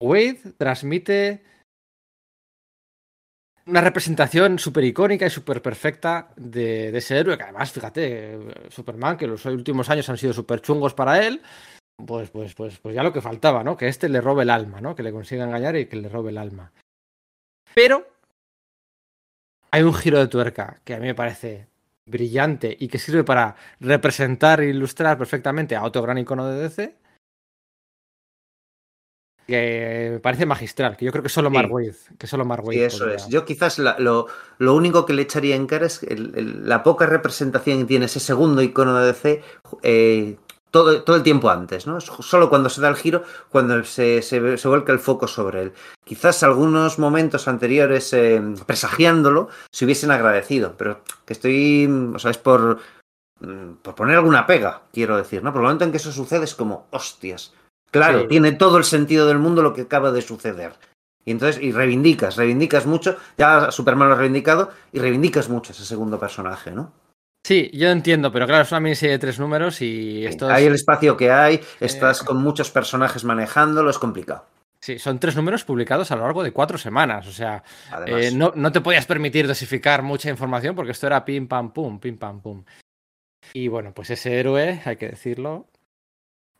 Wade transmite una representación súper icónica y súper perfecta de, ese héroe, que además, fíjate, Superman, que los últimos años han sido súper chungos para él, pues, pues, pues, pues ya lo que faltaba, ¿no? Que este le robe el alma, ¿no? Que le consiga engañar y que le robe el alma. Pero hay un giro de tuerca que a mí me parece brillante y que sirve para representar e ilustrar perfectamente a otro gran icono de DC, que me parece magistral, que yo creo que solo Mark que solo Mark Sí, eso es. Yo quizás lo, único que le echaría en cara es la poca representación que tiene ese segundo icono de DC, eh, todo, todo el tiempo antes, ¿no? Es solo cuando se da el giro, cuando se, se, se vuelca el foco sobre él. Quizás algunos momentos anteriores, eh, presagiándolo, se hubiesen agradecido, pero que estoy, o sea, es por, mm, por poner alguna pega, quiero decir, ¿no? Por el momento en que eso sucede es como, hostias, claro, Sí. tiene todo el sentido del mundo lo que acaba de suceder. Y entonces, y reivindicas, reivindicas mucho, ya Superman lo ha reivindicado, y reivindicas mucho ese segundo personaje, ¿no? Sí, yo entiendo, pero claro, es una miniserie de tres números y esto Hay el espacio que hay, estás con muchos personajes manejándolo, es complicado. sí, son tres números publicados a lo largo de cuatro semanas. O sea, Además, eh, no, no te podías permitir dosificar mucha información porque esto era pim pam pum, pim pam pum. Y bueno, pues ese héroe, hay que decirlo,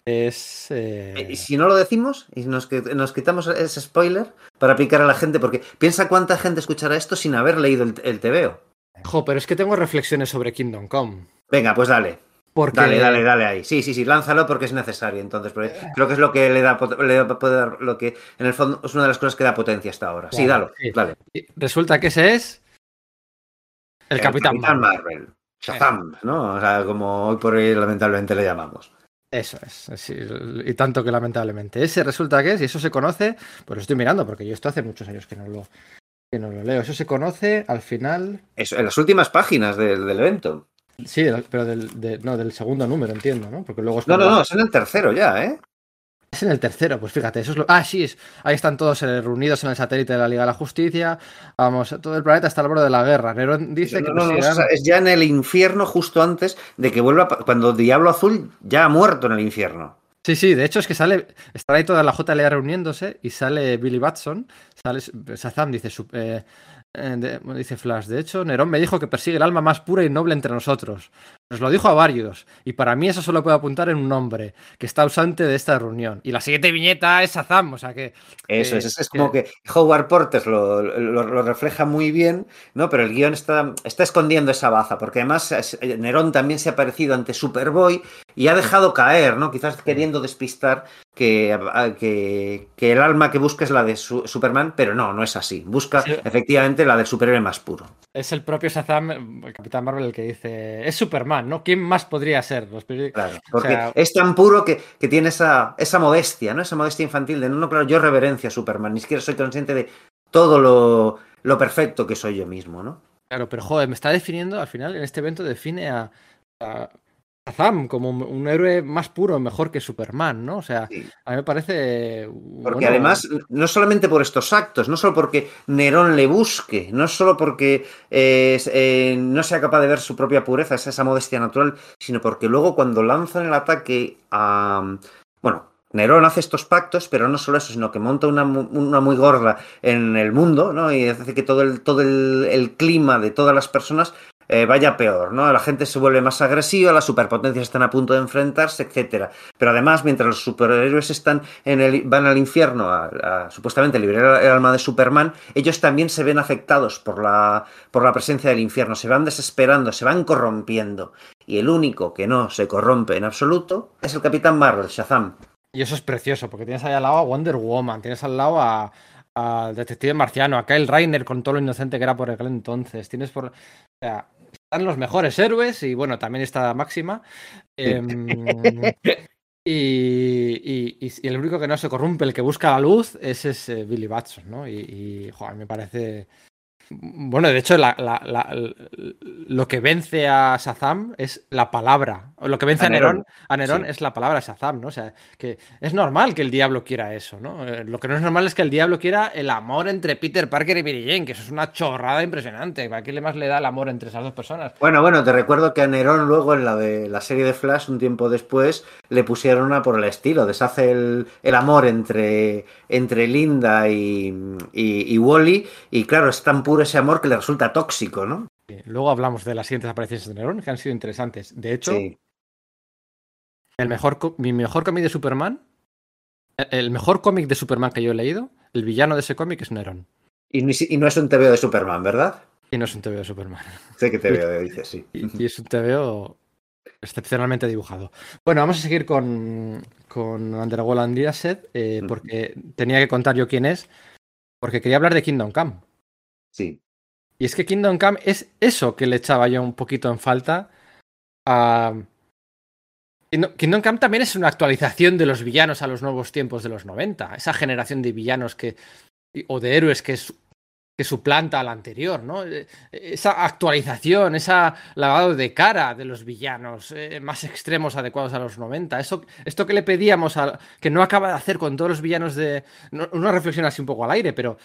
es. eh, Eh, Y si no lo decimos y nos, que- nos quitamos ese spoiler para picar a la gente, porque piensa cuánta gente escuchará esto sin haber leído el, el TVO. Jo, pero es que tengo reflexiones sobre Kingdom Come. Venga, pues dale, Porque dale, dale, dale ahí. Sí, sí, sí, lánzalo porque es necesario. Entonces, porque creo que es lo que le da, le da- puede dar- lo que en el fondo es una de las cosas que da potencia hasta ahora. Sí, dalo, sí. dale. resulta que ese es. El, Capitán, Marvel. Marvel. Shazam, ¿no? O sea, como hoy por hoy lamentablemente le llamamos. Eso es, sí, y tanto que lamentablemente. Ese resulta que es, y eso se conoce, pues lo estoy mirando, porque yo esto hace muchos años que no lo, que no lo leo. Eso se conoce al final, Eso, en las últimas páginas del, del evento. sí, pero del, de- no, del segundo número, entiendo, ¿no? Porque luego es No, no, no, es en el tercero ya, ¿eh? Es en el tercero, pues fíjate, eso es lo. Ah, sí, es. Ahí están todos eh, reunidos en el satélite de la Liga de la Justicia. Vamos, todo el planeta está al borde de la guerra. Nerón dice que No, no, es ya en el infierno justo antes de que vuelva, cuando Diablo Azul ya ha muerto en el infierno. Sí, sí, de hecho es que sale. Está ahí toda la JLA reuniéndose y sale Billy Batson. Sale Shazam, dice. su- eh, eh, dice Flash. De hecho, Nerón me dijo que persigue el alma más pura y noble entre nosotros. Nos lo dijo a varios. Y para mí eso solo puede apuntar en un nombre que está ausente de esta reunión. Y la siguiente viñeta es Shazam, o sea que. Eso Eh, es, es, es que- como que Howard Porter lo, lo- lo refleja muy bien, ¿no? Pero el guion está, está escondiendo esa baza, porque además es- eh, Nerón también se ha aparecido ante Superboy y ha dejado caer, ¿no? Quizás queriendo despistar que, que, que el alma que busca es la de su- Superman, pero no, no es así. Busca Sí. efectivamente la del superhéroe más puro. Es el propio Shazam, el Capitán Marvel, el que dice. Es Superman, ¿no? ¿Quién más podría ser? Los peri- Claro, porque sea- es tan puro que, que tiene esa, esa modestia, ¿no? Esa modestia infantil de no, no, claro, yo reverencio a Superman, ni siquiera soy consciente de todo lo, lo perfecto que soy yo mismo, ¿no? Claro, pero joder, me está definiendo, al final, en este evento define a, a Shazam como un, un héroe más puro, mejor que Superman, ¿no? O sea, Sí. a mí me parece. Porque bueno, además, no solamente por estos actos, no solo porque Nerón le busque, no solo porque eh, eh, no sea capaz de ver su propia pureza, esa, esa modestia natural, sino porque luego cuando lanzan el ataque a... Bueno, Nerón hace estos pactos, pero no solo eso, sino que monta una, una muy gorda en el mundo, ¿no? Y hace que todo el, todo el, el clima de todas las personas eh, vaya peor, ¿no? La gente se vuelve más agresiva, las superpotencias están a punto de enfrentarse, etcétera. Pero además, mientras los superhéroes están en el, van al infierno a, supuestamente liberar el alma de Superman, ellos también se ven afectados por la, por la presencia del infierno, se van desesperando, se van corrompiendo. Y el único que no se corrompe en absoluto es el Capitán Marvel, Shazam. Y eso es precioso, porque tienes ahí al lado a Wonder Woman, tienes al lado a. Al detective marciano, a Kyle Reiner con todo lo inocente que era por aquel entonces. Tienes por. O sea, están los mejores héroes y bueno, también está Máxima. Em, y, y- y- y el único que no se corrompe, el que busca la luz, ese es Billy Batson, ¿no? Y, y, joder, me parece. Bueno, de hecho, la- la- la- lo que vence a Shazam es la palabra. O lo que vence A a Nerón, a Nerón sí. es la palabra Shazam, ¿no? O sea, que es normal que el diablo quiera eso, ¿no? Eh, Lo que no es normal es que el diablo quiera el amor entre Peter Parker y Mary Jane, que eso es una chorrada impresionante. ¿Para qué le más le da el amor entre esas dos personas? Bueno, bueno, te recuerdo que a Nerón luego en la de la serie de Flash, un tiempo después, le pusieron una por el estilo. Deshace el, el amor entre, entre Linda y, y, y Wally. Y claro, es tan puro ese amor que le resulta tóxico, ¿no? Eh, Luego hablamos de las siguientes apariciones de Nerón, que han sido interesantes. De hecho, Sí. el mejor mi mejor cómic de Superman, el- el mejor cómic de Superman que yo he leído, el villano de ese cómic es Nerón. Y, ni si- y no es un TVO de Superman, ¿verdad? Y no es un TVO de Superman. Sé que TVO dices, sí. Y, y es un TVO excepcionalmente dibujado. Bueno, vamos a seguir con, con Underworld eh, porque tenía que contar yo quién es, porque quería hablar de Kingdom Come. Sí. Y es que Kingdom Come es eso que le echaba yo un poquito en falta. Kingdom Come también es una actualización de los villanos a los nuevos tiempos de los 90. Esa generación de villanos que. o de héroes que que suplanta al anterior, ¿no? Eh, esa actualización, esa lavado de cara de los villanos eh, más extremos adecuados a los 90. Eso, esto que le pedíamos, que no acaba de hacer con todos los villanos de... una reflexión así un poco al aire, pero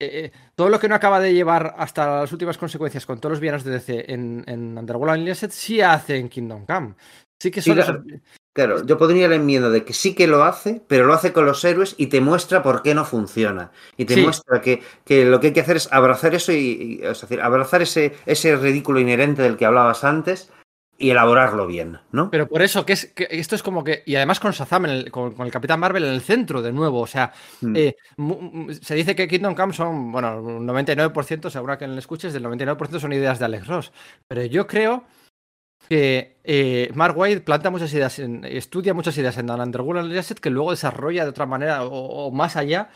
eh, todo lo que no acaba de llevar hasta las últimas consecuencias con todos los villanos de DC en, en Underworld Unleashed, sí hace en Kingdom Come. Sí que son... Claro, yo podría ir en miedo de que sí que lo hace, pero lo hace con los héroes y te muestra por qué no funciona. Y te muestra que, que, lo que hay que hacer es abrazar eso y, es decir, abrazar ese, ese ridículo inherente del que hablabas antes y elaborarlo bien, ¿no? Pero por eso, que, es, que esto es como que. Y además con Shazam, con, el Capitán Marvel en el centro de nuevo. O sea, mm. eh, se dice que Kingdom Come son, bueno, un 99%, seguro que en el escuches, del 99% son ideas de Alex Ross. Pero yo creo que eh, Mark White planta muchas ideas, estudia muchas ideas en Underworld Reset que luego desarrolla de otra manera o, más allá,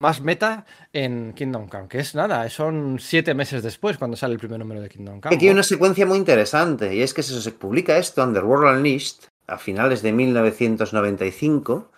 más meta en Kingdom Come, que es nada, son siete meses después cuando sale el primer número de Kingdom Come. Aquí hay una secuencia muy interesante y es que se, se publica esto, Underworld Unleashed, a finales de 1995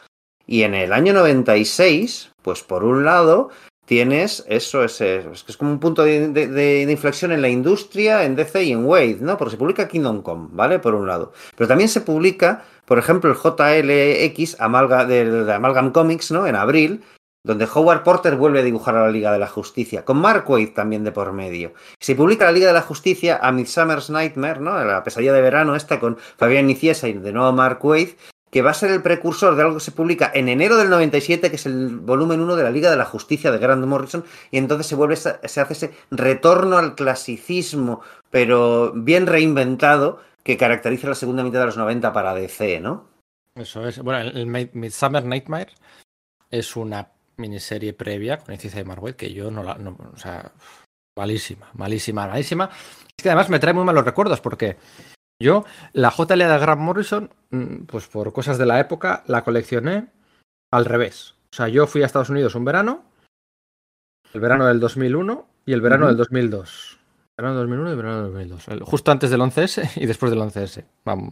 y en el año 96, pues por un lado tienes eso, es, es, es como un punto de, inflexión en la industria, en DC y en Wade, ¿no? Porque se publica Kingdom Come, ¿vale? Por un lado. Pero también se publica, por ejemplo, el JLX Amalga, de, Amalgam Comics, ¿no? En abril, donde Howard Porter vuelve a dibujar a la Liga de la Justicia, con Mark Wade también de por medio. Se publica la Liga de la Justicia a Midsummer's Nightmare, ¿no? La pesadilla de verano esta con Fabián Niciesa y de nuevo Mark Wade, que va a ser el precursor de algo que se publica en enero del 97, que es el volumen 1 de la Liga de la Justicia de Grant Morrison, y entonces se vuelve, se hace ese retorno al clasicismo, pero bien reinventado, que caracteriza la segunda mitad de los 90 para DC, ¿no? Eso es. Bueno, el Midsummer Nightmare es una miniserie previa con Inciza de Marvel que yo no la. o sea, malísima, malísima, malísima. Es que además me trae muy malos recuerdos porque yo, la JLA de Grant Morrison, mm, pues por cosas de la época, la coleccioné al revés. O sea, yo fui a Estados Unidos un verano, el verano del 2001 y el verano del 2002. El verano del 2001 y verano del 2002. Justo antes del 11S y después del 11S. Vamos,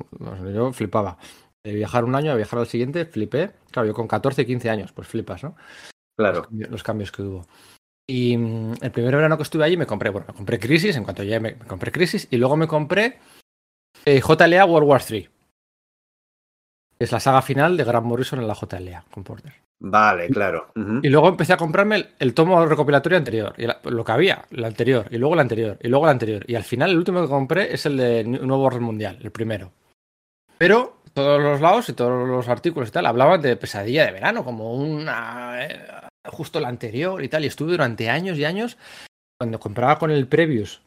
yo flipaba. De viajar un año a viajar al siguiente, flipé. Claro, yo con 14 y 15 años, pues flipas, ¿no? Claro. Los cambios, que hubo. Y mm, el primer verano que estuve allí me compré, bueno, me compré Crisis, en cuanto ya me compré Crisis, y luego me compré eh, JLA World War 3. Es la saga final de Grant Morrison en la JLA con Porter. Vale, claro. Y luego empecé a comprarme el, tomo recopilatorio anterior, y lo que había, el anterior, y luego el anterior, y luego el anterior. Y al final el último que compré es el de Nuevo Orden Mundial, el primero. Pero todos los lados y todos los artículos y tal hablaban de pesadilla de verano, como una. Eh, justo la anterior y tal. Y estuve durante años y años, cuando compraba con el Previous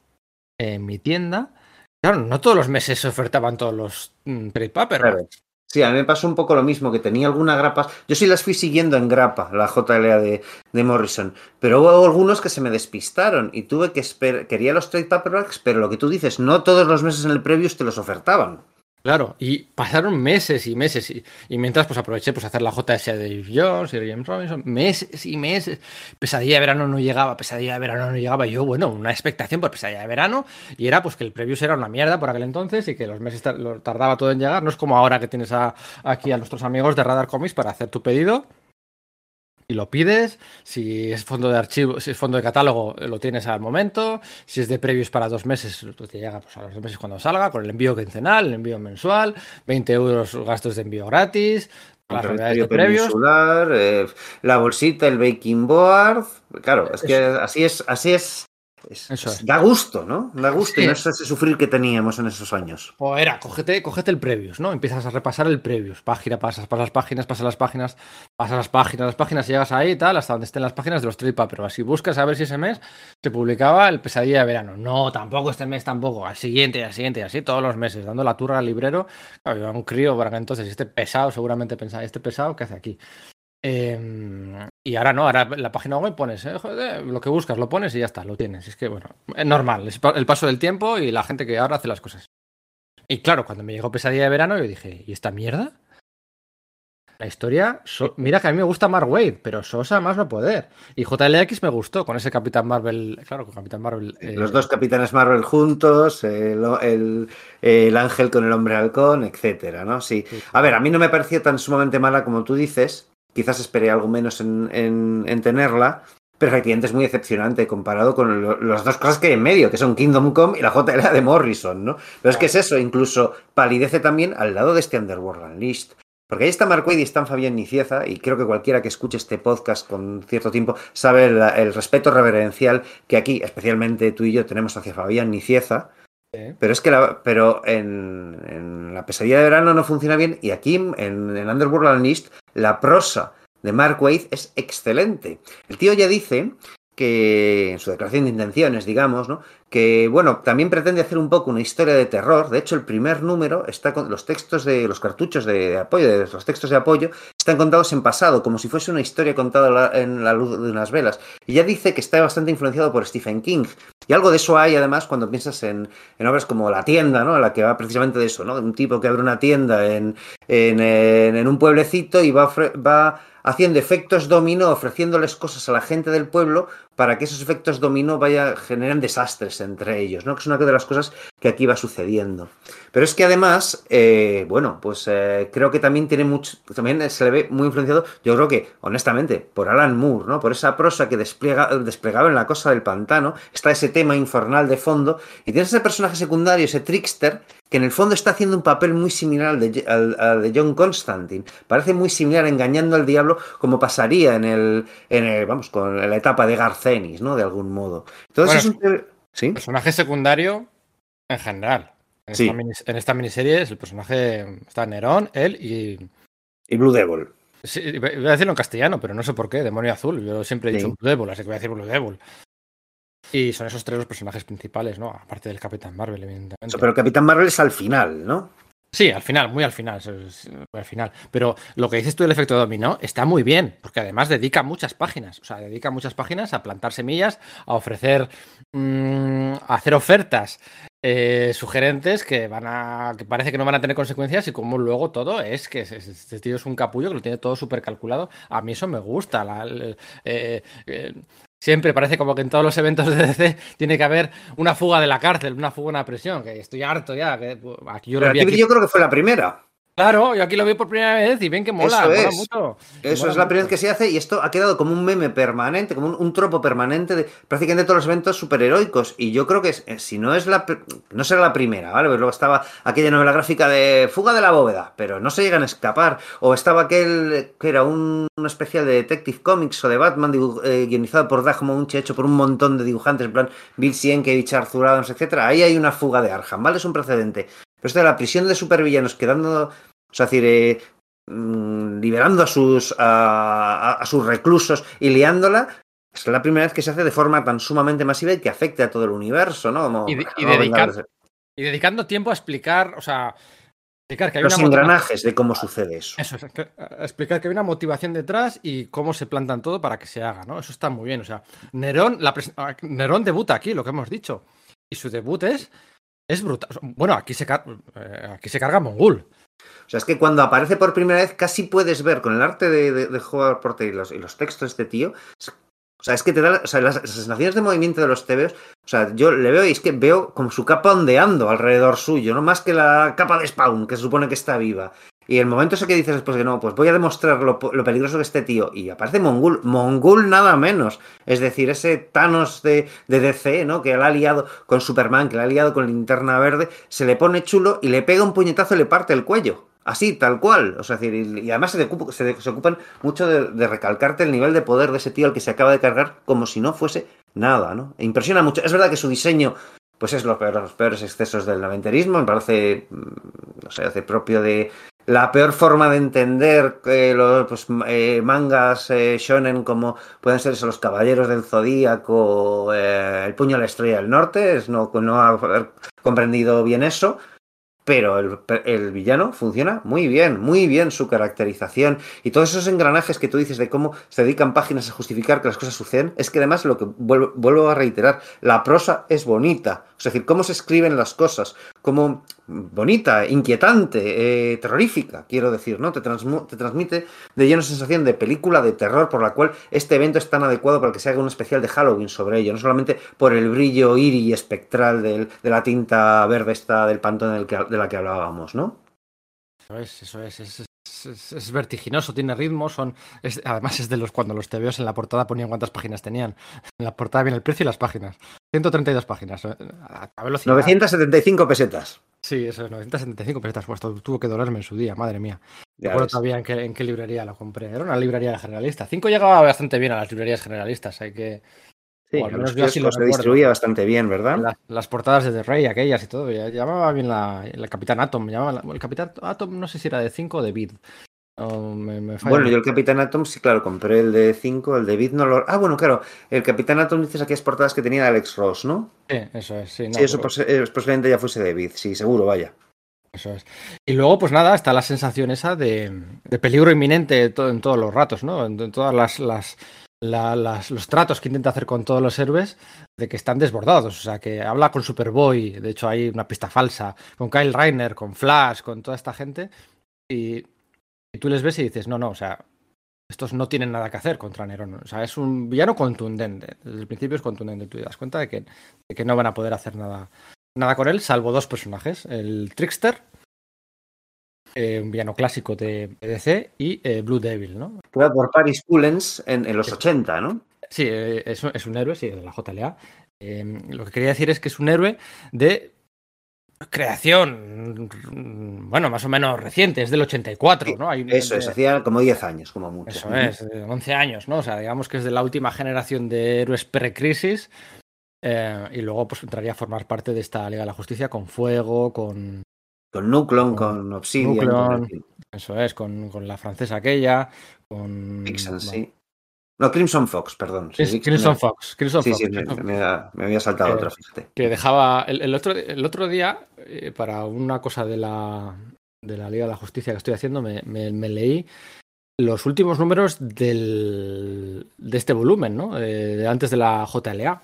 en mi tienda, Claro, no todos los meses se ofertaban todos los mm, trade paper. Sí, a mí me pasó un poco lo mismo, que tenía algunas grapas. Yo sí las fui siguiendo en grapa, la JLA de, de Morrison, pero hubo algunos que se me despistaron y tuve que esperar. Quería los trade paperbacks, pero lo que tú dices, no todos los meses en el preview te los ofertaban. Claro, y pasaron meses y meses, y, mientras pues aproveché pues hacer la JS de Dave Jones y James Robinson, meses y meses, pesadilla de verano no llegaba, pesadilla de verano no llegaba, yo bueno, una expectación por pesadilla de verano, y era pues que el preview era una mierda por aquel entonces y que los meses tardaba todo en llegar, no es como ahora que tienes aquí a nuestros amigos de Radar Comics para hacer tu pedido, y lo pides. Si es fondo de archivo, si es fondo de catálogo, lo tienes al momento. Si es de previos para dos meses, te llega pues, a los dos meses cuando salga, con el envío quincenal, el envío mensual, 20 euros gastos de envío gratis. Las de previos. Eh, la bolsita, el baking board. Claro, es que así es, así es eso Da gusto, ¿no? Da gusto y no es ese sufrir que teníamos en esos años. O era, cógete, cógete el previous, ¿no? Empiezas a repasar el previous. Página, pasas, pasas las páginas, pasas las páginas, pasas las páginas, las páginas, y llegas ahí y tal, hasta donde estén las páginas de los trade pero Así buscas a ver si ese mes se publicaba el pesadilla de verano. No, tampoco este mes, tampoco. Al siguiente, al siguiente, así todos los meses, dando la turra al librero. Claro, un crío para que entonces este pesado, seguramente pensaba, este pesado, ¿qué hace aquí? Em, y ahora no, ahora la página web pones, eh, lo que buscas, lo pones y ya está, lo tienes. Es que, bueno, es normal, es el paso del tiempo y la gente que ahora hace las cosas. Y claro, cuando me llegó Pesadilla de Verano, yo dije, ¿y esta mierda? La historia, mira que a mí me gusta Mark Wade, pero Sosa más no poder. Y JLX me gustó con ese Capitán Marvel, claro, con Capitán Marvel. Eh, Los dos Capitanes Marvel juntos, el, ángel con el hombre halcón, etcétera, ¿no? Sí. A ver, a mí no me pareció tan sumamente mala como tú dices. Quizás esperé algo menos en, en tenerla, pero efectivamente es muy decepcionante comparado con las dos cosas que hay en medio, que son Kingdom Come y la JLA de Morrison, ¿no? Pero es que es eso, incluso palidece también al lado de este Underworld Unleashed. Porque ahí está Wade y está Fabián Nicieza, y creo que cualquiera que escuche este podcast con cierto tiempo sabe el, respeto reverencial que aquí, especialmente tú y yo, tenemos hacia Fabián Nicieza. Pero es que la, pero en, la pesadilla de verano no funciona bien, y aquí en, en Underworld Unleashed la prosa de Mark Wade es excelente. El tío ya dice que en su declaración de intenciones, digamos, ¿no? que bueno, también pretende hacer un poco una historia de terror. De hecho, el primer número está con los textos de los cartuchos de, apoyo, de los textos de apoyo, están contados en pasado, como si fuese una historia contada en la luz de unas velas. Y ya dice que está bastante influenciado por Stephen King. Y algo de eso hay, además, cuando piensas en, obras como La tienda, ¿no? La que va precisamente de eso, ¿no? Un tipo que abre una tienda en, en, un pueblecito y va, va haciendo efectos dominó, ofreciéndoles cosas a la gente del pueblo para que esos efectos dominó vaya, generen desastres entre ellos, ¿no? Que es una de las cosas que aquí va sucediendo. Pero es que además, eh, bueno, pues eh, creo que también tiene mucho, también se le ve muy influenciado, yo creo que, honestamente, por Alan Moore, ¿no? Por esa prosa que despliega, desplegaba en la cosa del pantano, está ese tema infernal de fondo, y tienes ese personaje secundario, ese trickster, que en el fondo está haciendo un papel muy similar al de, al, de, John Constantine. Parece muy similar engañando al diablo como pasaría en el, en el vamos, con la etapa de Garcenis, ¿no? De algún modo. Entonces es un... ¿Sí? Personaje secundario en general. En, esta, miniserie es el personaje está Nerón, él y... Y Blue Devil. Sí, voy a decirlo en castellano, pero no sé por qué, demonio azul. Yo siempre he dicho Blue Devil, así que voy a decir Blue Devil. Y son esos tres los personajes principales, ¿no? Aparte del Capitán Marvel, evidentemente. Pero Capitán Marvel es al final, ¿no? Sí, al final, muy al final, al final. Pero lo que dices tú del efecto dominó está muy bien, porque además dedica muchas páginas, o sea, dedica muchas páginas a plantar semillas, a ofrecer, mm, a hacer ofertas eh, sugerentes que van a, que parece que no van a tener consecuencias y como luego todo es que este tío es un capullo que lo tiene todo súper calculado. A mí eso me gusta. La, eh, eh, Siempre parece como que en todos los eventos de DC tiene que haber una fuga de la cárcel, una fuga, una presión, que estoy harto ya. Que, pues, aquí yo, yo creo que fue la primera. Claro, yo aquí lo vi por primera vez y ven que mola, Eso mola mucho. Eso es la primera vez que se hace y esto ha quedado como un meme permanente, como un, tropo permanente de prácticamente todos los eventos superheroicos. Y yo creo que eh, si no es la no será la primera, ¿vale? Pues luego estaba aquella novela gráfica de Fuga de la bóveda, pero no se llegan a escapar. O estaba aquel que era un, especial de Detective Comics o de Batman eh, guionizado por Doug Munch, hecho por un montón de dibujantes, en plan Bill Sienkiewicz, Arthur Adams, etcétera. Ahí hay una fuga de Arkham, ¿vale? Es un precedente. Pero esto de la prisión de supervillanos quedando o sea, decir, eh, mm, liberando a sus, a, sus reclusos y liándola, es la primera vez que se hace de forma tan sumamente masiva y que afecte a todo el universo, ¿no? y, dedicando tiempo a explicar, o sea, explicar que hay los engranajes de cómo sucede eso. Eso, explicar que hay una motivación detrás y cómo se plantan todo para que se haga, ¿no? Eso está muy bien. O sea, Nerón, la Nerón debuta aquí, lo que hemos dicho. Y su debut es, es brutal. Bueno, aquí se, eh, aquí se carga Mongul. O sea, es que cuando aparece por primera vez casi puedes ver con el arte de, de, de Porter y los, y los, textos de este tío. O sea, es que te da. O sea, las, sensaciones de movimiento de los TVOs. O sea, yo le veo y es que veo como su capa ondeando alrededor suyo, no más que la capa de Spawn, que se supone que está viva. Y el momento ese que dices después que no, pues voy a demostrar lo, peligroso que este tío. Y aparece Mongul, Mongul nada menos. Es decir, ese Thanos de, de DC, ¿no? Que le ha liado con Superman, que le ha liado con Linterna Verde, se le pone chulo y le pega un puñetazo y le parte el cuello. Así, tal cual. O sea, y, además se, ocupan mucho de, recalcarte el nivel de poder de ese tío al que se acaba de cargar como si no fuese nada, ¿no? E impresiona mucho. Es verdad que su diseño, pues es los peores, los peores excesos del noventerismo, me parece, mm, no sé, hace propio de la peor forma de entender que los pues, eh, mangas eh, shonen como pueden ser los Caballeros del Zodíaco, eh, El Puño a la Estrella del Norte, es no, no haber comprendido bien eso pero el, villano funciona muy bien, muy bien su caracterización y todos esos engranajes que tú dices de cómo se dedican páginas a justificar que las cosas suceden, es que además lo que vuelvo, a reiterar, la prosa es bonita, es decir, cómo se escriben las cosas, como bonita, inquietante, eh, terrorífica, quiero decir, ¿no? Te, te, transmite de lleno sensación de película de terror por la cual este evento es tan adecuado para que se haga un especial de Halloween sobre ello, no solamente por el brillo iris y espectral de la tinta verde esta del pantón de la que hablábamos, ¿no? Eso es, eso es, es, vertiginoso, tiene ritmo, son además es de los cuando los TVOs en la portada ponían cuántas páginas tenían. En la portada viene el precio y las páginas. 132 páginas. Eh, a 975 pesetas. Sí, eso es, 975 pesetas. Pues tuvo que dolerme en su día, madre mía. Recuerdo todavía en qué, en qué librería lo compré. Era una librería generalista. 5 llegaba bastante bien a las librerías generalistas, hay que, Sí, bueno, se distribuía bastante bien, ¿verdad? las portadas de The Rey, aquellas y todo. Llamaba bien la, Capitán Atom. Llamaba el Capitán Atom, no sé si era de 5 o de Bid. bueno, yo el Capitán Atom, sí, claro, compré el de 5, el de Bid no lo. Ah, bueno, claro, el Capitán Atom dices aquellas portadas que tenía Alex Ross, ¿no? Sí, eso es, sí. sí, eso eh, posiblemente ya fuese de Bid, sí, seguro, vaya. Eso es. Y luego, pues nada, está la sensación esa de, peligro inminente en todos los ratos, ¿no? En, todas las, las, los tratos que intenta hacer con todos los héroes de que están desbordados. O sea, que habla con Superboy, de hecho hay una pista falsa, con Kyle Reiner, con Flash, con toda esta gente. Y, tú les ves y dices, no, no, o sea, estos no tienen nada que hacer contra Neron. O sea, es un villano contundente. Desde el principio es contundente. Tú te das cuenta de que, de que no van a poder hacer nada, nada con él, salvo dos personajes. El Trickster, eh, un villano clásico de DC, y eh, Blue Devil, ¿no? por Paris Pullens en, los 80, ¿no? Sí, eh, es, es, un héroe, sí, de la JLA. lo que quería decir es que es un héroe de creación, bueno, más o menos reciente, es del 84, ¿no? eso es, hacía como 10 años, como mucho. Eso es, 11 años, ¿no? O sea, digamos que es de la última generación de héroes pre-crisis. y luego pues entraría a formar parte de esta Liga de la Justicia con Fuego, con con Nuclon, con, Obsidian. eso es, con, con, la francesa aquella, con... sí. No, Crimson Fox, perdón. Crimson Fox. Crimson sí, sí, me, había saltado otra, fíjate. Que dejaba. El, otro, el otro día, eh, para una cosa de la, de la Liga de la Justicia que estoy haciendo, me, leí los últimos números del, de este volumen, ¿no? Eh, antes de la JLA.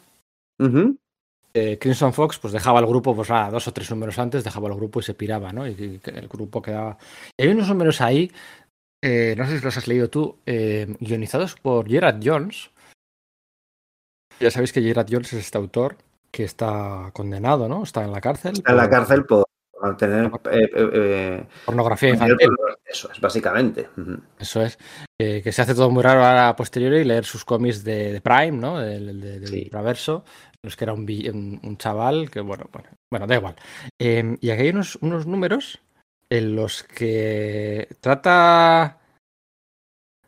Eh, Crimson Fox pues dejaba el grupo, pues nada, dos o tres números antes, dejaba el grupo y se piraba, ¿no? Y, el grupo quedaba. Y hay unos números ahí, eh, no sé si los has leído tú, eh, guionizados por Gerard Jones. Ya sabéis que Gerard Jones es este autor que está condenado, ¿no? Está en la cárcel. Está en la cárcel por tener pornografía infantil. Eso es, básicamente. Eso es. que se hace todo muy raro a posteriori leer sus cómics de, Prime, ¿no? Del, del, Traverso es que era un, un, chaval que, bueno, bueno, bueno da igual. Em, y aquí hay unos, unos números en los que trata.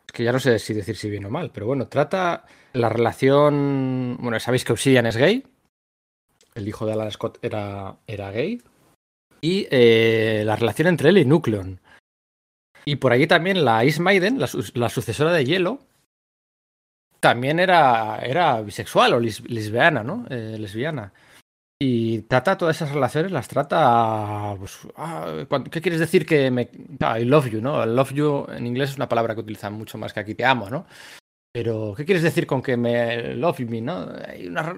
Es que ya no sé si decir si bien o mal, pero bueno, trata la relación. Bueno, sabéis que Obsidian es gay. El hijo de Alan Scott era, era gay. Y eh, la relación entre él y Nucleon. Y por allí también la Ice Maiden, la, la sucesora de Hielo, también era, era bisexual o lesbiana, ¿no? Eh, lesbiana. Y trata todas esas relaciones, las trata. Pues, ah, ¿Qué quieres decir que me. Ah, I love you, ¿no? I love you en inglés es una palabra que utilizan mucho más que aquí te amo, ¿no? Pero, ¿qué quieres decir con que me love me, no? Una,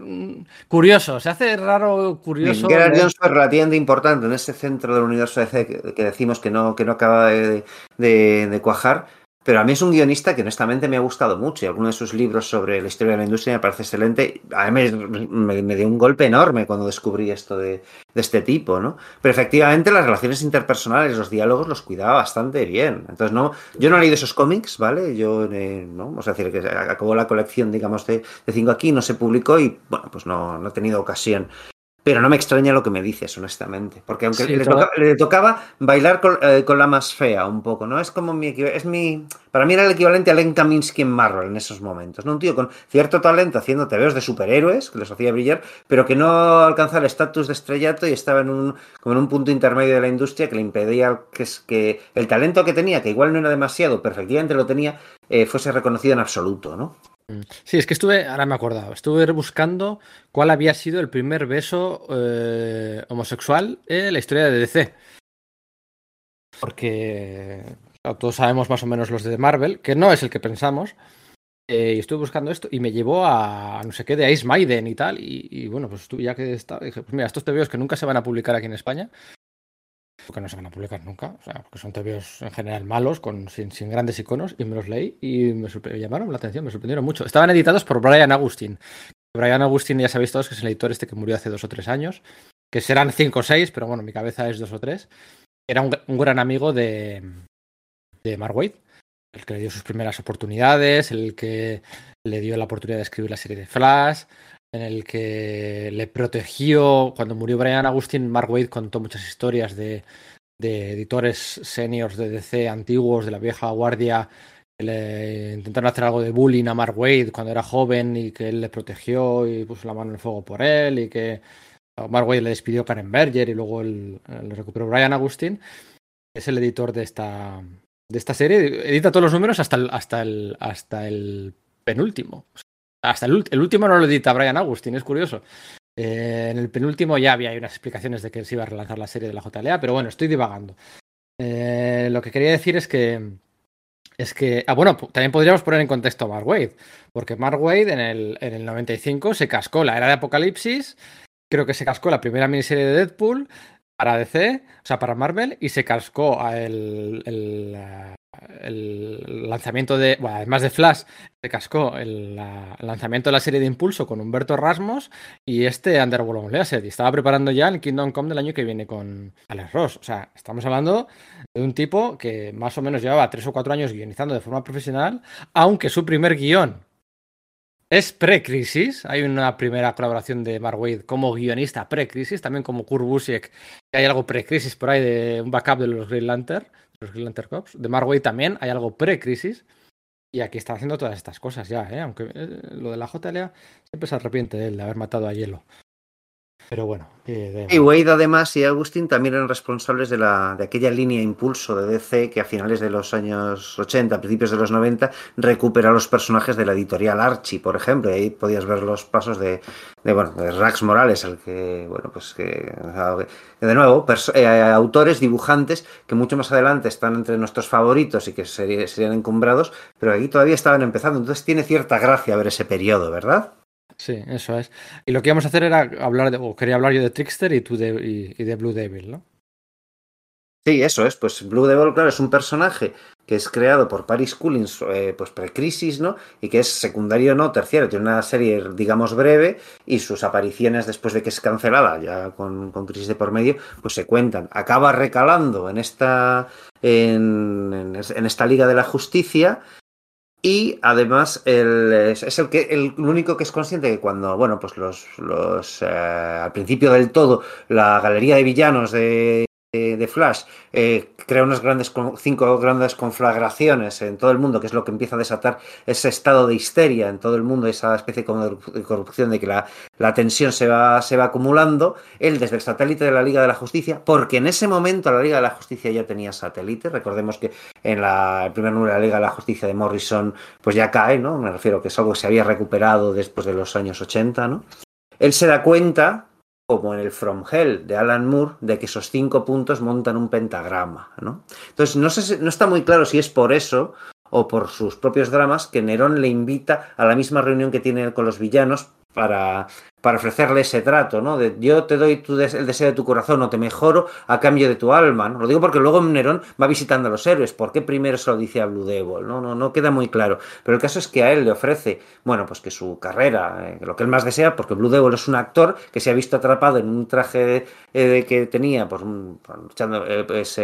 curioso, se hace raro, curioso. Gerard Jones fue relativamente importante en ese centro del universo DC que, decimos que no, que no acaba de, de cuajar pero a mí es un guionista que honestamente me ha gustado mucho y alguno de sus libros sobre la historia de la industria me parece excelente. A mí me, dio un golpe enorme cuando descubrí esto de, este tipo, ¿no? Pero efectivamente las relaciones interpersonales, los diálogos los cuidaba bastante bien. Entonces, no, yo no he leído esos cómics, ¿vale? Yo, eh, no, vamos a decir que acabó la colección, digamos, de, de cinco aquí, no se publicó y, bueno, pues no, no he tenido ocasión. Pero no me extraña lo que me dices, honestamente. Porque aunque le, tocaba bailar eh, con, la más fea un poco, ¿no? Es como mi es mi. Para mí era el equivalente a Len Kaminsky en Marvel en esos momentos, ¿no? Un tío con cierto talento haciendo tebeos de superhéroes, que les hacía brillar, pero que no alcanzaba el estatus de estrellato y estaba en un, como en un punto intermedio de la industria que le impedía que, que el talento que tenía, que igual no era demasiado, pero efectivamente lo tenía, eh, fuese reconocido en absoluto, ¿no? Sí, es que estuve, ahora me he acordado, estuve buscando cuál había sido el primer beso eh, homosexual en la historia de DC. Porque todos sabemos más o menos los de Marvel, que no es el que pensamos. eh, y estuve buscando esto y me llevó a no sé qué de Ice Maiden y tal. Y, bueno, pues tú ya que estaba, dije, pues mira, estos TVOs que nunca se van a publicar aquí en España, porque no se van a publicar nunca, o sea, porque son TVOs en general malos, con, sin, grandes iconos, y me los leí y me, llamaron la atención, me sorprendieron mucho. Estaban editados por Brian Agustin. Brian Agustin ya sabéis todos que es el editor este que murió hace dos o tres años, que serán cinco o seis, pero bueno, mi cabeza es dos o tres. Era un, gran amigo de, de Mark el que le dio sus primeras oportunidades, el que le dio la oportunidad de escribir la serie de Flash, en el que le protegió. Cuando murió Brian Agustin, Mark Waid contó muchas historias de, editores seniors de DC antiguos, de la vieja guardia, que le intentaron hacer algo de bullying a Mark Waid cuando era joven y que él le protegió y puso la mano en el fuego por él y que Mark Waid le despidió Karen Berger y luego lo recuperó Brian Agustin. Es el editor de esta, de esta serie. Edita todos los números hasta el, hasta el, hasta el penúltimo. Hasta el, último no lo edita Brian Agustin, es curioso. Eh, en el penúltimo ya había unas explicaciones de que se iba a relanzar la serie de la JLA, pero bueno, estoy divagando. Eh, lo que quería decir es que. Es que. Ah, bueno, también podríamos poner en contexto a Mark Wade, porque Mark Wade en el, en el 95 se cascó la era de Apocalipsis, creo que se cascó la primera miniserie de Deadpool para DC, o sea, para Marvel, y se cascó el, el, el lanzamiento de, bueno, además de Flash, se cascó el, lanzamiento de la serie de Impulso con Humberto Rasmos y este Underworld Unleashed. Y estaba preparando ya el Kingdom Come del año que viene con Alex Ross. O sea, estamos hablando de un tipo que más o menos llevaba tres o cuatro años guionizando de forma profesional, aunque su primer guion es pre-crisis. Hay una primera colaboración de Mark Wade como guionista pre-crisis, también como Kurt Busiek. Hay algo pre-crisis por ahí de un backup de los Green Lantern los Green Cops. De Marway también hay algo pre-crisis. Y aquí está haciendo todas estas cosas ya, ¿eh? aunque eh, lo de la JLA siempre se arrepiente él de haber matado a Hielo. Pero bueno. Eh, y Wade además y Agustín también eran responsables de, la, de aquella línea impulso de DC que a finales de los años 80, principios de los 90, recupera los personajes de la editorial Archie, por ejemplo. Y ahí podías ver los pasos de, de, bueno, de Rax Morales, el que, bueno, pues que, de nuevo, eh, autores, dibujantes que mucho más adelante están entre nuestros favoritos y que serían encumbrados, pero aquí todavía estaban empezando. Entonces tiene cierta gracia ver ese periodo, ¿verdad? Sí, eso es. Y lo que íbamos a hacer era hablar de, o quería hablar yo de Trickster y tú de, y, de Blue Devil, ¿no? Sí, eso es. Pues Blue Devil, claro, es un personaje que es creado por Paris Cullins, eh, pues pre-crisis, ¿no? Y que es secundario, no, terciario. Tiene una serie, digamos, breve y sus apariciones después de que es cancelada, ya con, con crisis de por medio, pues se cuentan. Acaba recalando en esta, en, en esta Liga de la Justicia y además es el que el único que es consciente que cuando, bueno, pues los, los eh, al principio del todo, la galería de villanos de de, Flash eh, crea unas grandes cinco grandes conflagraciones en todo el mundo, que es lo que empieza a desatar ese estado de histeria en todo el mundo, esa especie de corrupción de que la, la tensión se va, se va acumulando. Él desde el satélite de la Liga de la Justicia, porque en ese momento la Liga de la Justicia ya tenía satélite. Recordemos que en la, el primer número de la Liga de la Justicia de Morrison, pues ya cae, ¿no? Me refiero que es algo que se había recuperado después de los años 80, ¿no? Él se da cuenta como en el From Hell de Alan Moore, de que esos cinco puntos montan un pentagrama. ¿no? Entonces, no, sé, no está muy claro si es por eso o por sus propios dramas que Nerón le invita a la misma reunión que tiene con los villanos para, para ofrecerle ese trato, ¿no? De yo te doy tu el deseo de tu corazón o te mejoro a cambio de tu alma, ¿no? Lo digo porque luego Nerón va visitando a los héroes, ¿por qué primero se lo dice a Blue Devil? No, no, no queda muy claro. Pero el caso es que a él le ofrece, bueno, pues que su carrera, eh, lo que él más desea, porque Blue Devil es un actor que se ha visto atrapado en un traje eh, que tenía, pues, luchando, eh, pues,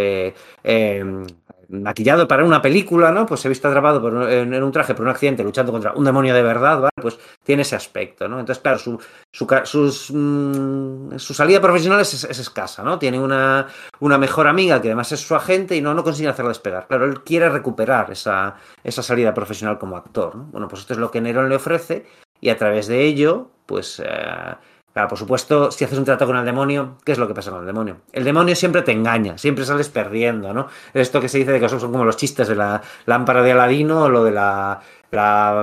maquillado para una película, ¿no? Pues se ha visto atrapado en, un traje por un accidente luchando contra un demonio de verdad, ¿vale? Pues tiene ese aspecto, ¿no? Entonces, claro, su, su, mm, su salida profesional es, escasa, ¿no? Tiene una, una mejor amiga que además es su agente y no, no consigue hacerla despegar. Claro, él quiere recuperar esa, esa salida profesional como actor, ¿no? Bueno, pues esto es lo que Nerón le ofrece y a través de ello, pues... Eh, Claro, por supuesto, si haces un trato con el demonio, ¿qué es lo que pasa con el demonio? El demonio siempre te engaña, siempre sales perdiendo, ¿no? Esto que se dice de que son como los chistes de la lámpara de Aladino o lo de la,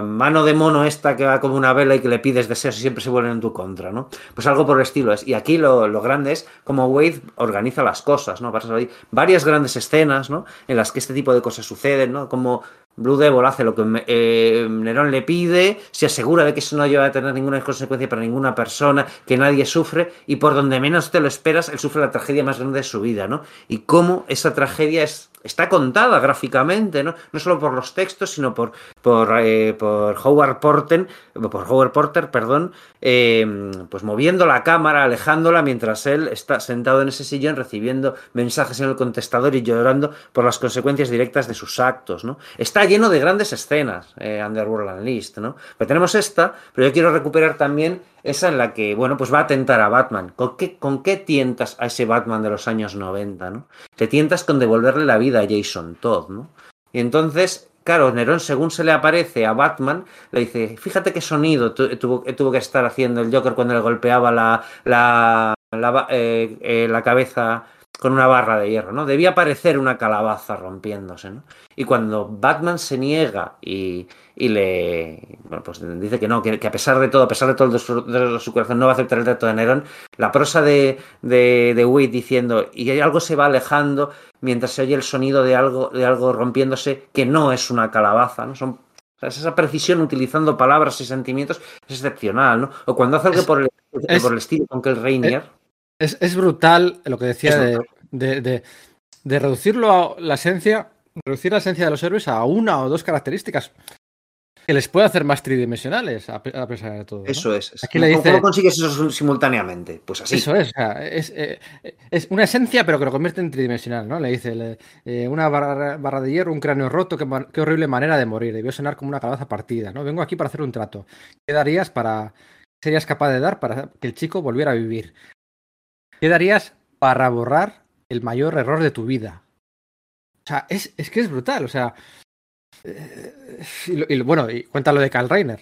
mano de mono esta que va como una vela y que le pides deseos y siempre se vuelven en tu contra, ¿no? Pues algo por el estilo es. Y aquí lo, grande es como Wade organiza varias grandes escenas, ¿no? En las que este tipo de cosas suceden, ¿no? Como Blue Devil hace lo que eh, Nerón le pide, se asegura de que eso no lleva a tener ninguna consecuencia para ninguna persona, que nadie sufre, y por donde menos te lo esperas, él sufre la tragedia más grande de su vida, ¿no? Y cómo esa tragedia es está contada gráficamente, ¿no? No solo por los textos, sino por, por, eh, por Howard Porter, por Howard Porter, perdón, eh, pues moviendo la cámara, alejándola, mientras él está sentado en ese sillón recibiendo mensajes en el contestador y llorando por las consecuencias directas de sus actos, ¿no? Está lleno de grandes escenas, eh, Underworld and List, ¿no? Pero tenemos esta, pero yo quiero recuperar también esa en la que, bueno, pues va a tentar a Batman. ¿Con qué, ¿Con qué tientas a ese Batman de los años 90, ¿no? Te tientas con devolverle la vida a Jason Todd, ¿no? Y entonces, claro, Nerón, según se le aparece a Batman, le dice, fíjate qué sonido tuvo, tuvo que estar haciendo el Joker cuando le golpeaba la, la, la, eh, eh, la cabeza con una barra de hierro, ¿no? Debía parecer una calabaza rompiéndose, ¿no? Y cuando Batman se niega y, y le bueno, pues dice que no, que, que, a pesar de todo, a pesar de todo de su, de su, corazón, no va a aceptar el trato de Nerón, la prosa de, de, de Wade diciendo, y algo se va alejando mientras se oye el sonido de algo, de algo rompiéndose que no es una calabaza, ¿no? Son esa precisión utilizando palabras y sentimientos es excepcional, ¿no? O cuando hace algo es, por, el, es, por el estilo con que el Rainier. Es, es, brutal lo que decía de, de, de, de, reducirlo a la esencia, reducir la esencia de los héroes a una o dos características que les puede hacer más tridimensionales a, pesar de todo. Eso es. Aquí le dice, ¿Cómo consigues eso simultáneamente? Pues así. Eso es. O sea, es, eh, es, una esencia, pero que lo convierte en tridimensional, ¿no? Le dice le, eh, una barra, barra, de hierro, un cráneo roto, qué, qué, horrible manera de morir. Debió sonar como una calabaza partida, ¿no? Vengo aquí para hacer un trato. ¿Qué darías para. ¿Qué serías capaz de dar para que el chico volviera a vivir? ¿Qué darías para borrar el mayor error de tu vida? O sea, es, es que es brutal. O sea, y, y, bueno, y cuéntalo de Karl Reiner.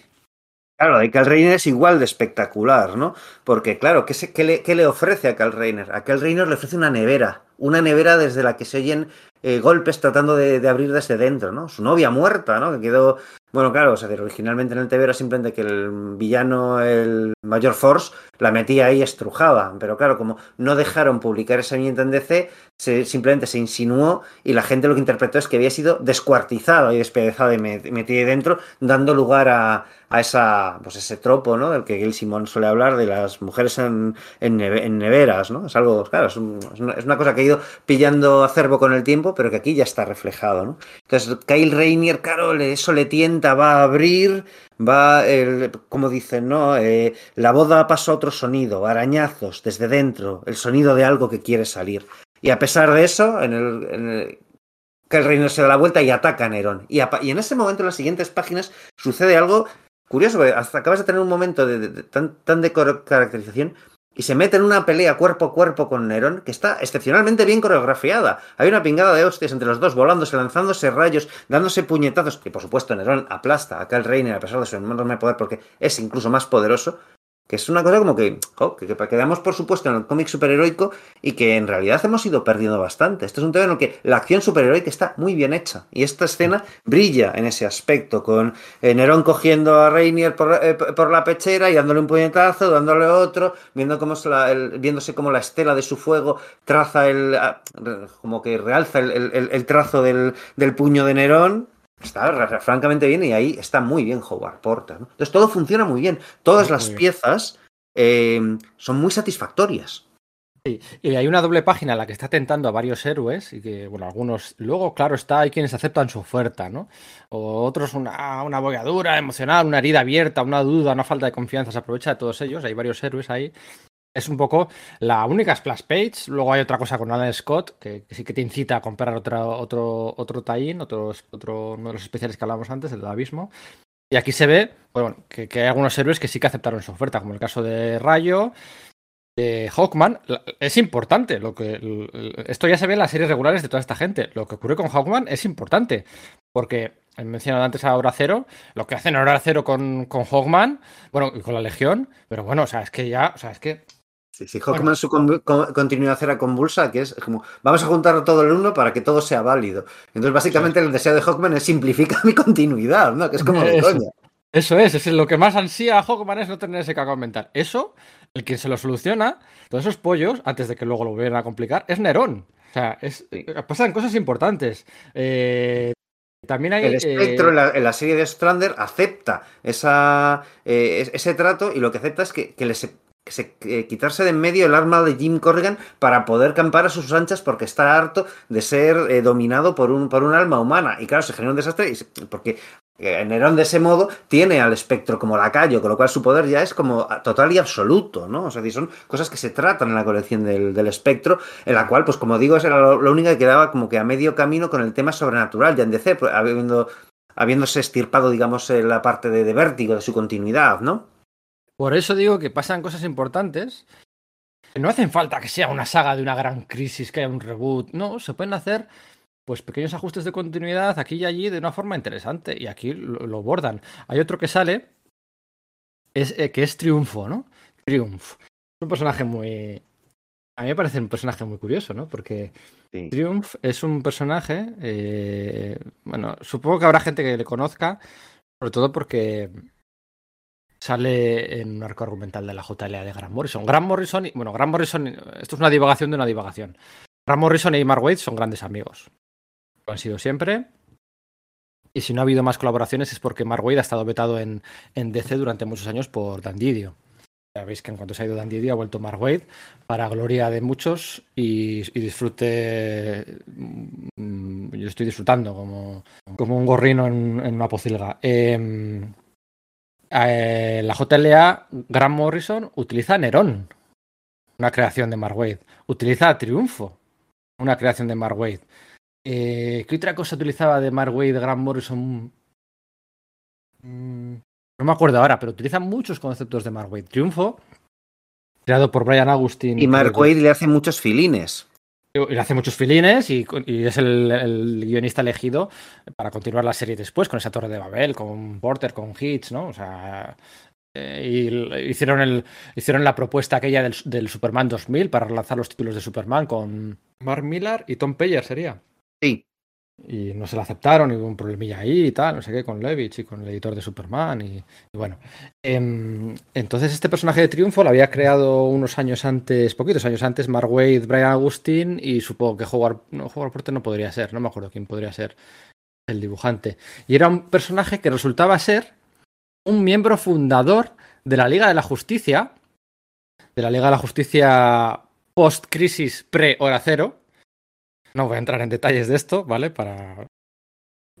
Claro, de Karl Reiner es igual de espectacular, ¿no? Porque, claro, ¿qué, qué, le, ¿qué, le, ofrece a Karl Reiner? A Karl Reiner le ofrece una nevera, una nevera desde la que se oyen eh, golpes tratando de, abrir desde dentro, ¿no? Su novia muerta, ¿no? Que quedó. Bueno, claro, o sea, originalmente en el TV era simplemente que el villano, el Mayor Force, la metía ahí estrujaba. Pero claro, como no dejaron publicar esa viñeta en DC, se, simplemente se insinuó y la gente lo que interpretó es que había sido descuartizado y despedazado y metido ahí dentro, dando lugar a, esa, pues ese tropo, ¿no? Del que Gil Simón suele hablar de las mujeres en, en, neve, en neveras, ¿no? Es algo, claro, es, un, es, una, cosa que ha ido pillando acervo con el tiempo, pero que aquí ya está reflejado, ¿no? Entonces, Kyle Rainier, claro, eso le tienta, va a abrir, va, el, como dicen, ¿no? Eh, la boda pasó a otro sonido, arañazos desde dentro, el sonido de algo que quiere salir. Y a pesar de eso, en el, el el reino se da la vuelta y ataca a Nerón. Y, a, y, en ese momento, en las siguientes páginas, sucede algo curioso, porque hasta acabas de tener un momento de, de, de tan, tan, de caracterización y se mete en una pelea cuerpo a cuerpo con Nerón que está excepcionalmente bien coreografiada. Hay una pingada de hostias entre los dos, volándose, lanzándose rayos, dándose puñetazos, que por supuesto Nerón aplasta a Cal Reiner a pesar de su enorme poder porque es incluso más poderoso, que es una cosa como que, que, que quedamos por supuesto en el cómic superheroico y que en realidad hemos ido perdiendo bastante. Este es un tema en el que la acción superheroica está muy bien hecha y esta escena brilla en ese aspecto, con eh, Nerón cogiendo a Rainier por, eh, por, la pechera y dándole un puñetazo, dándole otro, viendo cómo la, el, viéndose como la estela de su fuego traza el, como que realza el, trazo del puño de Nerón está francamente bien y ahí está muy bien Howard Porter. ¿no? Entonces todo funciona muy bien. Todas muy las bien. piezas eh, son muy satisfactorias. Sí, y hay una doble página en la que está tentando a varios héroes y que, bueno, algunos, luego, claro, está, hay quienes aceptan su oferta, ¿no? O otros una, una bogadura emocional, una herida abierta, una duda, una falta de confianza, se aprovecha de todos ellos, hay varios héroes ahí. Es un poco la única splash page. Luego hay otra cosa con Alan Scott, que, sí que te incita a comprar otro, otro tie-in, otro, otro, uno de los especiales que hablábamos antes, el del abismo. Y aquí se ve bueno, que, que, hay algunos héroes que sí que aceptaron su oferta, como el caso de Rayo, de Hawkman. Es importante. Lo que, esto ya se ve en las series regulares de toda esta gente. Lo que ocurre con Hawkman es importante. Porque he mencionado antes a Hora Cero, lo que hacen Hora Cero con, con Hawkman, bueno, y con la Legión, pero bueno, o sea, es que ya, o sea, es que Sí, sí, Hawkman bueno. su con, con, continuidad era convulsa, que es como, vamos a juntar todo el uno para que todo sea válido. Entonces, básicamente, sí. el deseo de Hawkman es simplificar mi continuidad, ¿no? Que es como de eso, coña. Eso es, es lo que más ansía a Hawkman es no tener ese cacao mental. Eso, el que se lo soluciona, todos esos pollos, antes de que luego lo vuelvan a complicar, es Nerón. O sea, es, pasan cosas importantes. Eh, También hay, el espectro en, la, serie de Strander acepta esa, ese trato y lo que acepta es que, que les se, eh, quitarse de en medio el arma de Jim Corrigan para poder campar a sus anchas porque está harto de ser eh, dominado por un, por un alma humana. Y claro, se genera un desastre porque eh, Nerón de ese modo tiene al espectro como lacayo, con lo cual su poder ya es como total y absoluto, ¿no? O sea, son cosas que se tratan en la colección del, del espectro, en la cual, pues como digo, era lo único que quedaba como que a medio camino con el tema sobrenatural, ya en DC, pues, habiendo, habiéndose estirpado, digamos, la parte de vértigo, de su continuidad, ¿no? Por eso digo que pasan cosas importantes. No hacen falta que sea una saga de una gran crisis, que haya un reboot. No, se pueden hacer pues pequeños ajustes de continuidad aquí y allí de una forma interesante. Y aquí lo, lo bordan. Hay otro que sale, es, eh, que es Triunfo, ¿no? Triumph. Es un personaje muy. A mí me parece un personaje muy curioso, ¿no? Porque sí. Triumph es un personaje. Eh, bueno, supongo que habrá gente que le conozca, sobre todo porque sale en un arco argumental de la JLA de Grant Morrison. Grant Morrison, bueno, Grant Morrison, esto es una divagación de una divagación. Grant Morrison y Mark Waid son grandes amigos. Lo han sido siempre. Y si no ha habido más colaboraciones es porque Mark Waid ha estado vetado en, en DC durante muchos años por Dan Didio. Ya veis que en cuanto se ha ido Dan Didio ha vuelto Mark Waid para gloria de muchos y, y disfrute. Mm, yo estoy disfrutando como, como un gorrino en, en una pocilga. Eh, eh, la JLA, Grant Morrison, utiliza Nerón, una creación de Mark Waid. Utiliza Triunfo, una creación de Mark Waid. Eh, ¿Qué otra cosa utilizaba de Mark Waid, Grant Morrison? Mm, no me acuerdo ahora, pero utiliza muchos conceptos de Mark Waid. Triunfo, creado por Brian Agustin. Y Mark Waid le hace muchos filines. Le hace muchos filines y, y es el, el, guionista elegido para continuar la serie después, con esa Torre de Babel, con Porter, con Hitch, ¿no? O sea. Eh, y hicieron, el, hicieron la propuesta aquella del, del, Superman 2000 para relanzar los títulos de Superman con Mark Millar y Tom Peyer, sería. Sí. Y no se la aceptaron, y hubo un problemilla ahí y tal, no sé qué, con Levitch y con el editor de Superman. Y, bueno. Eh, entonces, este personaje de Triunfo lo había creado unos años antes, poquitos años antes, Mark Wade, Brian Agustín, y supongo que Howard, no, Howard Porter no podría ser, no me acuerdo quién podría ser el dibujante. Y era un personaje que resultaba ser un miembro fundador de la Liga de la Justicia, de la Liga de la Justicia post-crisis pre-hora cero no voy a entrar en detalles de esto, ¿vale? Para,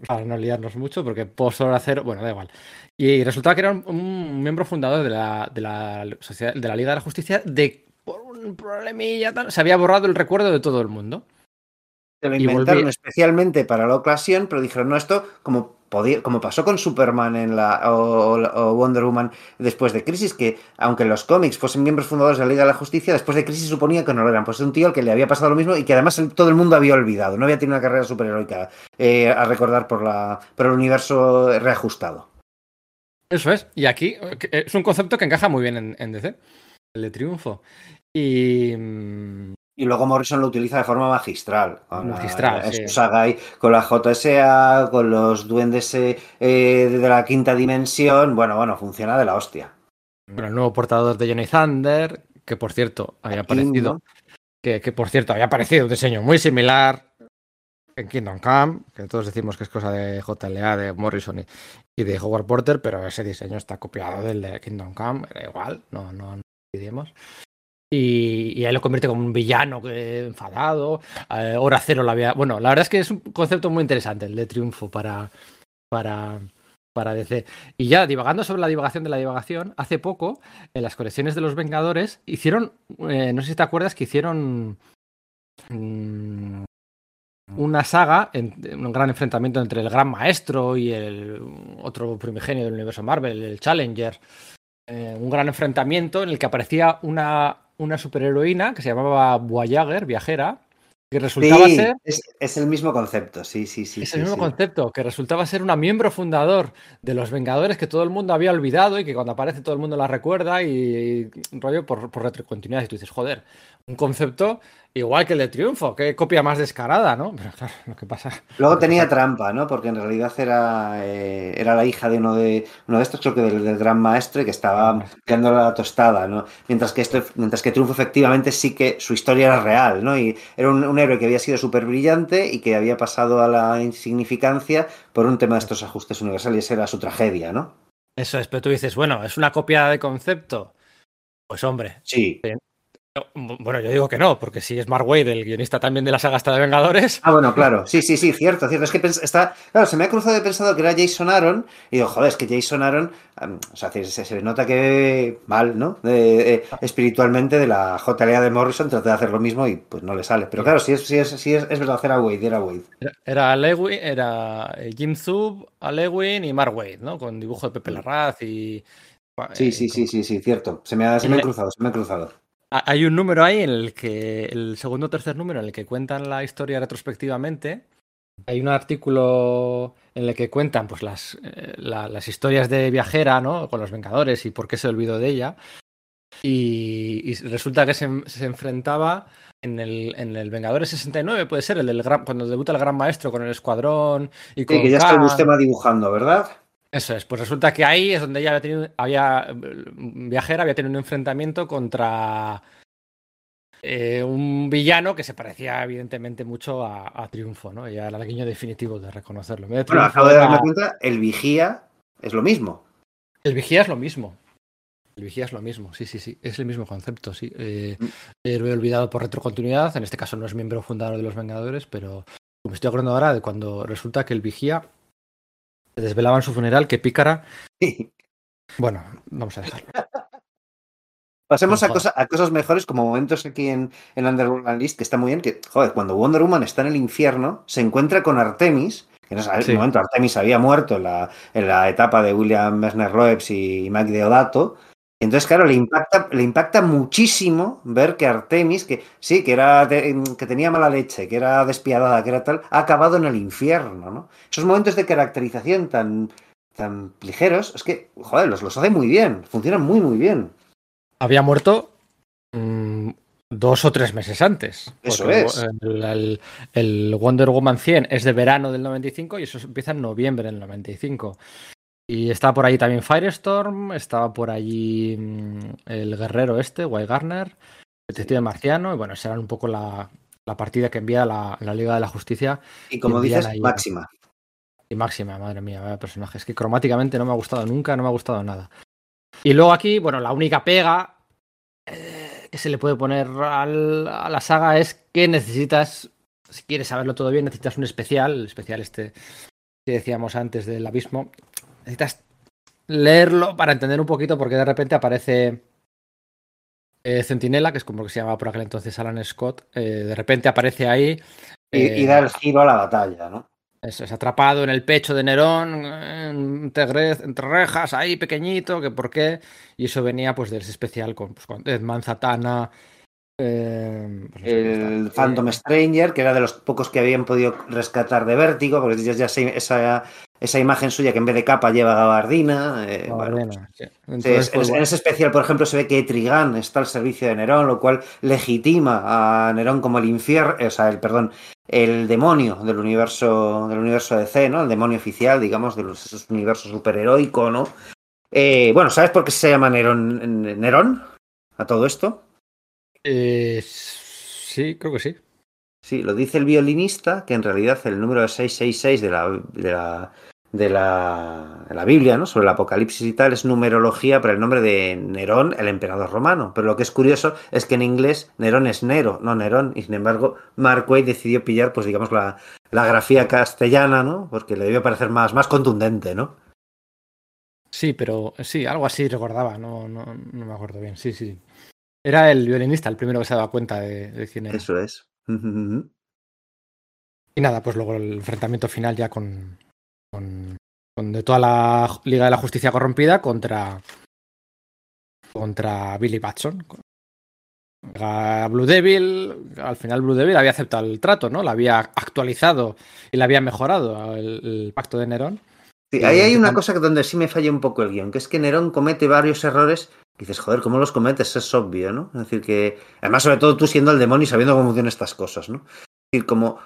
para no liarnos mucho, porque post hora cero, bueno, da igual. Y resultaba que era un, un miembro fundador de la, de, la sociedad, de la Liga de la Justicia, de por un problemilla tal, se había borrado el recuerdo de todo el mundo. Se lo inventaron especialmente para la ocasión, pero dijeron, no, esto como podía, como pasó con Superman en la, o, Wonder Woman después de Crisis, que aunque los cómics fuesen miembros fundadores de la Liga de la Justicia, después de Crisis suponía que no lo eran. Pues es un tío al que le había pasado lo mismo y que además todo el mundo había olvidado. No había tenido una carrera superheroica eh, a recordar por, la, por el universo reajustado. Eso es. Y aquí es un concepto que encaja muy bien en, en DC, el de triunfo. Y, y luego Morrison lo utiliza de forma magistral. Con magistral. La, sí. Sagai, con la JSA, con los duendes eh, de la quinta dimensión. Bueno, bueno, funciona de la hostia. Bueno, el nuevo portador de Johnny Thunder, que por cierto había aparecido. Que, que, por cierto había aparecido un diseño muy similar en Kingdom Come, que todos decimos que es cosa de JLA, de Morrison y, y de Howard Porter, pero ese diseño está copiado del de Kingdom Come, era igual, no, no, no olvidemos. Y, ahí lo convierte como un villano que, enfadado. Eh, hora cero la había. Bueno, la verdad es que es un concepto muy interesante el de triunfo para, para, para DC. Y ya divagando sobre la divagación de la divagación, hace poco en las colecciones de los Vengadores hicieron. Eh, no sé si te acuerdas que hicieron. Mmm, una saga, un gran enfrentamiento entre el Gran Maestro y el otro primigenio del universo Marvel, el Challenger. Eh, un gran enfrentamiento en el que aparecía una, una superheroína que se llamaba Voyager, viajera, que resultaba sí, ser. Es, es, el mismo concepto, sí, sí, sí. Es sí, el mismo sí. concepto, que resultaba ser una miembro fundador de los Vengadores que todo el mundo había olvidado y que cuando aparece todo el mundo la recuerda y, y rollo por, por retrocontinuidad. Y tú dices, joder, un concepto Igual que el de Triunfo, qué copia más descarada, ¿no? Pero claro, lo que pasa. Luego que tenía trampa, ¿no? Porque en realidad era, eh, era la hija de uno de uno de estos, creo que del, del gran maestre, que estaba creando la tostada, ¿no? Mientras que esto, mientras que Triunfo efectivamente sí que su historia era real, ¿no? Y era un, un héroe que había sido súper brillante y que había pasado a la insignificancia por un tema de estos ajustes universales, y esa era su tragedia, ¿no? Eso es, pero tú dices, bueno, ¿es una copia de concepto? Pues hombre, Sí. No, bueno, yo digo que no, porque si es Mark Wade, el guionista también de la saga hasta de Vengadores, Ah, bueno, claro, sí, sí, sí, cierto, cierto. Es que está, claro, se me ha cruzado de pensado que era Jason Aaron y digo, joder, es que Jason Aaron, um, o sea, se, se, nota que mal, ¿no? Eh, espiritualmente de la JLA de Morrison trata de hacer lo mismo y pues no le sale. Pero claro, sí es, sí es, sí es, es verdad, era Wade, era Wade. era- era, Lewin, era eh, Jim Zub, Alewin y Mark Wade, ¿no? Con dibujo de Pepe Larraz y... Sí, eh, sí, con- sí, sí, sí, cierto. Se me ha, se me ha cruzado, se me ha cruzado. Ha- Hay un número ahí en el que, el segundo o tercer número, en el que cuentan la historia retrospectivamente. Hay un artículo en el que cuentan pues, las, eh, la- las historias de Viajera, ¿no? Con los Vengadores y por qué se olvidó de ella. Y, y resulta que se, se enfrentaba en el, en el Vengadores 69, puede ser, el del gran, cuando debuta el Gran Maestro con el Escuadrón y con Sí, que ya está el. Bustema dibujando, ¿verdad? Eso es, pues resulta que ahí es donde ella había tenido, había, Viajera había tenido un enfrentamiento contra eh, un villano que se parecía evidentemente mucho a, a Triunfo, ¿no? Ya era el guiño definitivo de reconocerlo. De Bueno, acabo de darme cuenta, el Vigía es lo mismo. El Vigía es lo mismo. El Vigía es lo mismo, sí, sí, sí. Es el mismo concepto, sí. Eh, Mm. héroe olvidado por retrocontinuidad. En este caso no es miembro fundador de los Vengadores, pero me estoy acordando ahora de cuando resulta que el Vigía desvelaba en su funeral que Pícara. Bueno, vamos a dejarlo. Pasemos a, cosa- a cosas mejores, como momentos aquí en, en Underworld List, que está muy bien, que, joder, cuando Wonder Woman está en el infierno, se encuentra con Artemis, que en ese Sí. momento Artemis había muerto en la, en la etapa de William Messner Roeps y Mike Deodato, entonces, claro, le impacta, le impacta muchísimo ver que Artemis, que sí, que, era de- que tenía mala leche, que era despiadada, que era tal, ha acabado en el infierno, ¿no? Esos momentos de caracterización tan, tan ligeros, es que, joder, los, los hace muy bien, funcionan muy, muy bien. había muerto mm, dos o tres meses antes. Eso es. El, el- el Wonder Woman 100 es de verano del 95 y eso empieza en noviembre del 95. Y estaba por ahí también Firestorm, estaba por allí mm, el guerrero este, Guy Garner, el detective marciano, y bueno, esa era un poco la, la partida que envía la, la Liga de la Justicia Y como dices, máxima. y máxima, madre mía, vaya personaje. Es que cromáticamente no me ha gustado nunca, no me ha gustado nada. Y luego aquí, bueno, la única pega eh, que se le puede poner al- a la saga es que necesitas, si quieres saberlo todo bien, necesitas un especial, el especial este que decíamos antes del abismo. Necesitas leerlo para entender un poquito porque de repente aparece eh, Centinela, que es como que se llamaba por aquel entonces Alan Scott, eh, de repente aparece ahí. Y, y eh, da el giro a la batalla, ¿no? eso es, atrapado en el pecho de Nerón, entre, rejas, ahí pequeñito, que por qué. Y eso venía pues del especial con, pues, con Edman Zatana. Eh, pues, El. Phantom Eh, Stranger, que era de los pocos que habían podido rescatar de vértigo, porque ya, ya se- esa, esa imagen suya que en vez de capa lleva gabardina. eh, bueno. Sí, es- en, en ese especial, por ejemplo, se ve que Trigan está al servicio de Nerón, lo cual legitima a Nerón como el infierno, o sea, el perdón, el demonio del universo del universo DC, ¿no? El demonio oficial, digamos, de los, esos universos superheroico, ¿no? Eh, bueno, ¿sabes por qué se llama Nerón, Nerón a todo esto? Eh, sí, creo que sí. Sí, lo dice el violinista, que en realidad el número 666 de la, de la, de la, de la Biblia, ¿no? Sobre el Apocalipsis y tal, es numerología para el nombre de Nerón, el emperador romano. Pero lo que es curioso es que en inglés Nerón es Nero, no Nerón. Y sin embargo, Mark Waid decidió pillar, pues digamos, la, la grafía castellana, ¿no? Porque le debió parecer más, más contundente, ¿no? Sí, pero sí, algo así recordaba, no, no, no me acuerdo bien. Sí, sí. Era el violinista el primero que se daba cuenta de, de quién era. Eso es. Y nada, pues luego el enfrentamiento final ya con, con, con de toda la Liga de la Justicia corrompida contra contra Billy Batson. A Blue Devil, al final Blue Devil había aceptado el trato, ¿no? La había actualizado y la había mejorado el, el pacto de Nerón. Sí, ahí hay una cosa que donde sí me falla un poco el guion, que es que Nerón comete varios errores dices, joder, ¿cómo los cometes? Es obvio, ¿no? Es decir, que. Además, sobre todo tú siendo el demonio y sabiendo cómo funcionan estas cosas, ¿no? Es decir, como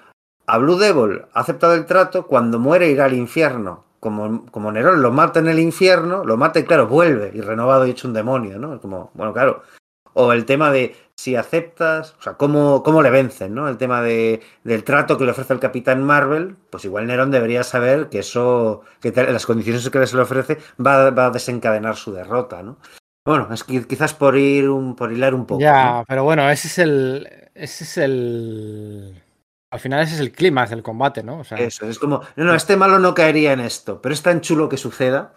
a Blue Devil ha aceptado el trato, cuando muere irá al infierno. Como, como Nerón lo mata en el infierno, lo mata y claro, vuelve y renovado y hecho un demonio, ¿no? Como, bueno, claro. O el tema de si aceptas, o sea, cómo, cómo le vencen, ¿no? El tema de, del trato que le ofrece el Capitán Marvel, pues igual Nerón debería saber que eso, que las condiciones que se le ofrece va, va, a desencadenar su derrota, ¿no? Bueno, es que quizás por ir un, por hilar un poco. Ya, ¿no? pero bueno, ese es el. Ese es el. Al final ese es el clima del combate, ¿no? O sea, Eso, es como, no, no, este malo no caería en esto, pero es tan chulo que suceda.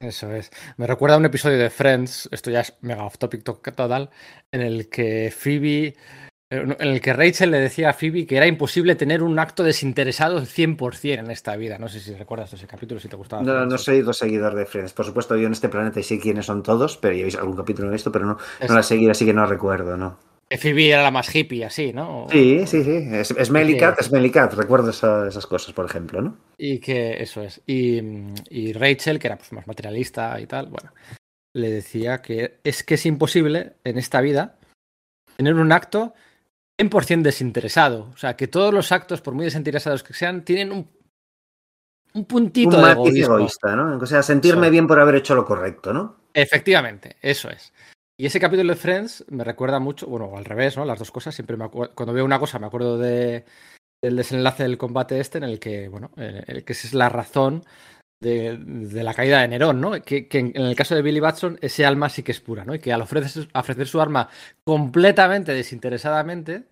Eso es. Me recuerda a un episodio de Friends, esto ya es mega off topic total, en el que Phoebe, en el que Rachel le decía a Phoebe que era imposible tener un acto desinteresado 100% en esta vida. No sé si recuerdas ese capítulo, si te gustaba. No, no soy dos seguidor de Friends. Por supuesto, yo en este planeta y sé quiénes son todos, pero ya veis algún capítulo en esto, pero no, no la seguí, así que no recuerdo, ¿no? Phoebe era la más hippie, así, ¿no? Sí, sí, sí. Es, es Melicat, es Melicat. Recuerdo esa, esas cosas, por ejemplo, ¿no? Y que eso es. Y, y, Rachel, que era pues, más materialista y tal, bueno, le decía que es que es imposible en esta vida tener un acto 100% desinteresado. O sea, que todos los actos, por muy desinteresados que sean, tienen un, un puntito un de egoísmo. egoísta, ¿no? O sea, sentirme Eso. bien por haber hecho lo correcto, ¿no? Efectivamente, eso es. Y ese capítulo de Friends me recuerda mucho, bueno, al revés, ¿no? Las dos cosas. Siempre me acuerdo, cuando veo una cosa me acuerdo de, del desenlace del combate este, en el que, bueno, en el que es la razón de, la caída de Nerón, ¿no? Que, que, en el caso de Billy Batson, ese alma sí que es pura, ¿no? Y que al ofrecer, ofrecer su arma completamente desinteresadamente,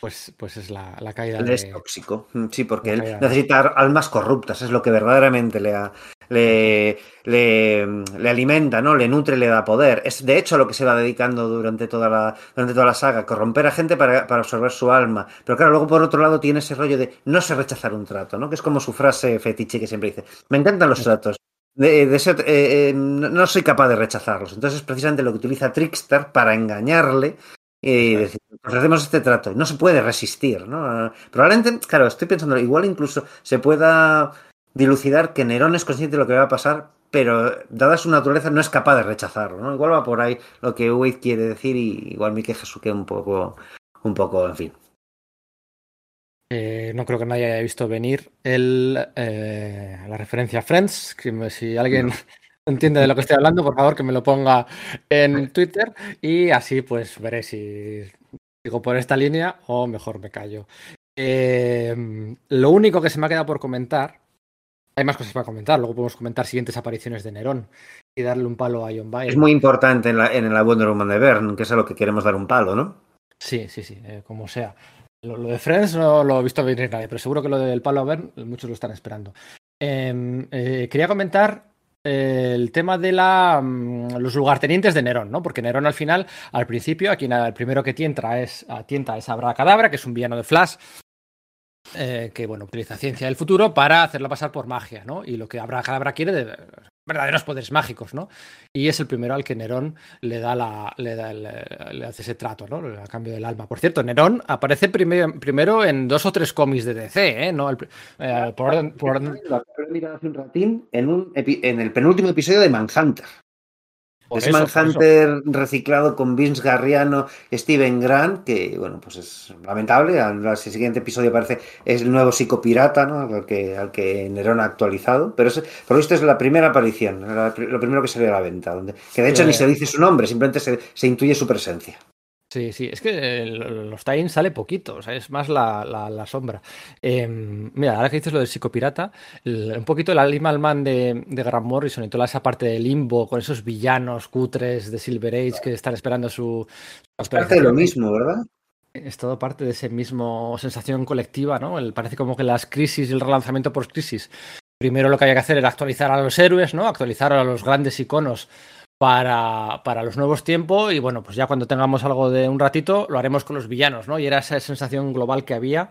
pues, pues es la, la caída Él de... es tóxico. Mm, Sí, porque él de- necesita almas corruptas, es lo que verdaderamente le, ha- le, le, le alimenta, ¿no? Le nutre, le da poder. Es de hecho a lo que se va dedicando durante toda la, durante toda la saga, corromper a gente para, para absorber su alma. Pero claro, luego por otro lado tiene ese rollo de no sé rechazar un trato, ¿no? Que es como su frase fetiche que siempre dice. Me encantan los tratos. De, de ser- eh, eh, no no soy capaz de rechazarlos. Entonces es precisamente lo que utiliza Trickster para engañarle y decir, ofrecemos este trato. No se puede resistir, ¿no? Ah, Probablemente, claro, estoy pensando, igual incluso se pueda dilucidar que Nerón es consciente de lo que va a pasar, pero dada su naturaleza no es capaz de rechazarlo, ¿no? Igual va por ahí lo que Wade quiere decir y igual mi queja suque un poco, un poco, en fin. Eh, no creo que nadie haya visto venir el, eh, la referencia a Friends. Que si alguien. Entiende de lo que estoy hablando, por favor que me lo ponga en Twitter y así pues veré si sigo por esta línea o mejor me callo. Eh, lo único que se me ha quedado por comentar, hay más cosas para comentar, luego podemos comentar siguientes apariciones de Nerón y darle un palo a John Byrne. Es muy importante en la, en la Wonder Woman de Byrne, que es a lo que queremos dar un palo, ¿no? Sí, sí, sí, eh, como sea. Lo, lo de Friends no lo he visto venir nadie, pero seguro que lo del palo a ver, muchos lo están esperando. Eh, eh, quería comentar el tema de la, mm, los lugartenientes de Nerón, ¿no? Porque Nerón al final, al principio, a quien el primero que tienta es, tienta es Abracadabra, que es un villano de Flash, eh, que bueno, utiliza ciencia del futuro para hacerlo pasar por magia, ¿no? Y lo que Abracadabra quiere verdaderos poderes mágicos, ¿no? Y es el primero al que Nerón le da la, le, da el- le hace ese trato, ¿no? A cambio del alma. Por cierto, Nerón aparece primero, en dos o tres cómics de DC, ¿eh? No, eh, por hace un ratín en, un en el penúltimo episodio de Manhunter. Por es eso. Manhunter reciclado con Vince Garriano, Steven Grant, que bueno, pues es lamentable. Al, siguiente episodio parece es el nuevo psicopirata, ¿no? Al que, al que Nerón ha actualizado. Pero es, por visto es la primera aparición, la- lo primero que salió a la venta. Donde, que de hecho Sí. ni se dice su nombre, simplemente se, se intuye su presencia. Sí, sí, es que los tie sale poquito, o sea, es más la, la- la sombra. Eh, mira, ahora que dices lo del psicopirata, el- un poquito la Animal Man de, de Grant Morrison y toda esa parte de limbo con esos villanos cutres de Silver Age que están esperando su. Es parte de lo mismo, ¿verdad? Es todo parte de ese mismo sensación colectiva, ¿no? El- parece como que las crisis y el relanzamiento por crisis. Primero lo que había que hacer era actualizar a los héroes, ¿no? Actualizar a los grandes iconos para, para los nuevos tiempos. Y bueno, pues ya cuando tengamos algo de un ratito, lo haremos con los villanos, ¿no? Y era esa sensación global que había.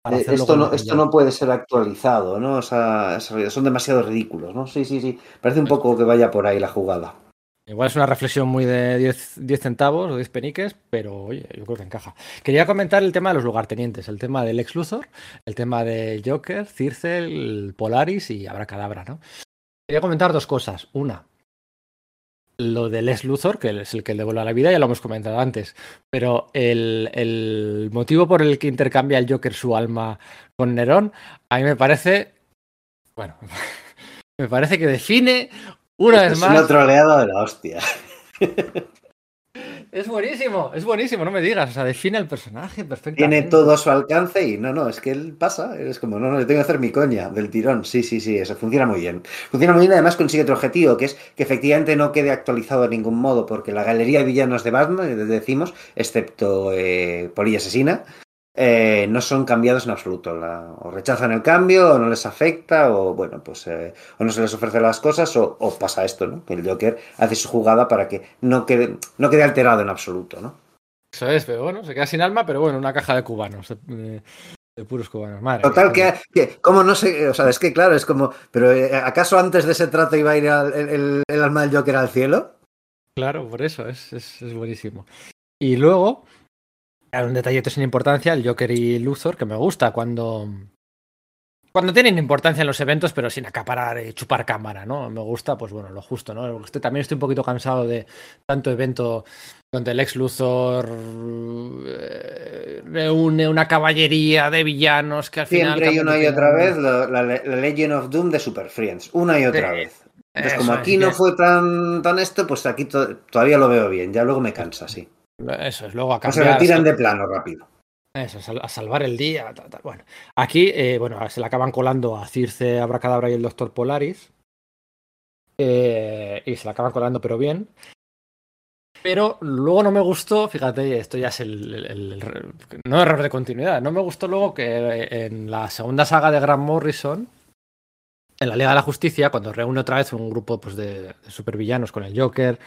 para Eh, Esto no, esto no puede ser actualizado, ¿no? O sea, es- son demasiado ridículos, ¿no? Sí, sí, sí. Parece un poco que vaya por ahí la jugada. Igual es una reflexión muy de 10, 10 centavos o 10 peniques, pero oye, yo creo que encaja. Quería comentar el tema de los lugartenientes, el tema del ex Luthor, el tema del Joker, Circe, el Polaris y Abracadabra, ¿no? Quería comentar dos cosas. Una, lo de Les Luthor, que es el que le devuelve la vida, ya lo hemos comentado antes. Pero el, el, motivo por el que intercambia el Joker su alma con Nerón, a mí me parece. Bueno, me parece que define una vez más. Es una troleada de la hostia. Es buenísimo, es buenísimo, no me digas. O sea, define el personaje perfectamente. Tiene todo su alcance y no, no, es que él pasa. Es como, no, no, le tengo que hacer mi coña del tirón. Sí, sí, sí, eso funciona muy bien. Funciona muy bien, además consigue otro objetivo, que es que efectivamente no quede actualizado de ningún modo, porque la galería de villanos de Batman, decimos, excepto eh, Polilla Asesina, eh, no son cambiados en absoluto. La, o rechazan el cambio, o no les afecta, o bueno, pues eh, o no se les ofrece las cosas, o, o, pasa esto, ¿no? Que el Joker hace su jugada para que no quede, no quede alterado en absoluto, ¿no? Eso es, pero bueno, se queda sin alma, pero bueno, una caja de cubanos. De, de puros cubanos. Madre Total, que, que, como no sé, o sea, es que claro, es como, pero eh, ¿acaso antes de ese trato iba a ir al, el, el, el, alma del Joker al cielo? Claro, por eso, es, es, es buenísimo. Y luego, un detallito sin importancia, el Joker y Luthor, que me gusta cuando. Cuando tienen importancia en los eventos, pero sin acaparar y chupar cámara, ¿no? Me gusta, pues bueno, lo justo, ¿no? Estoy, también estoy un poquito cansado de tanto evento donde el ex Luthor eh, reúne una caballería de villanos que al Siempre final. Siempre y una y otra vez la, la, la, Legend of Doom de Super Friends. Una y otra sí. vez. Entonces, como aquí es, no fue tan, tan esto, pues aquí to todavía lo veo bien. Ya luego me cansa, sí. Eso es, luego a cambiar, O se retiran de plano rápido. Eso, a salvar el día. Bueno, aquí eh, bueno, se le acaban colando a Circe, Abracadabra y el Doctor Polaris. Eh, y se le acaban colando, pero bien. Pero luego no me gustó, fíjate, esto ya es el, el, el, no error de continuidad. No me gustó luego que en la segunda saga de Grant Morrison, en la Liga de la Justicia, cuando reúne otra vez un grupo pues, de, de supervillanos con el Joker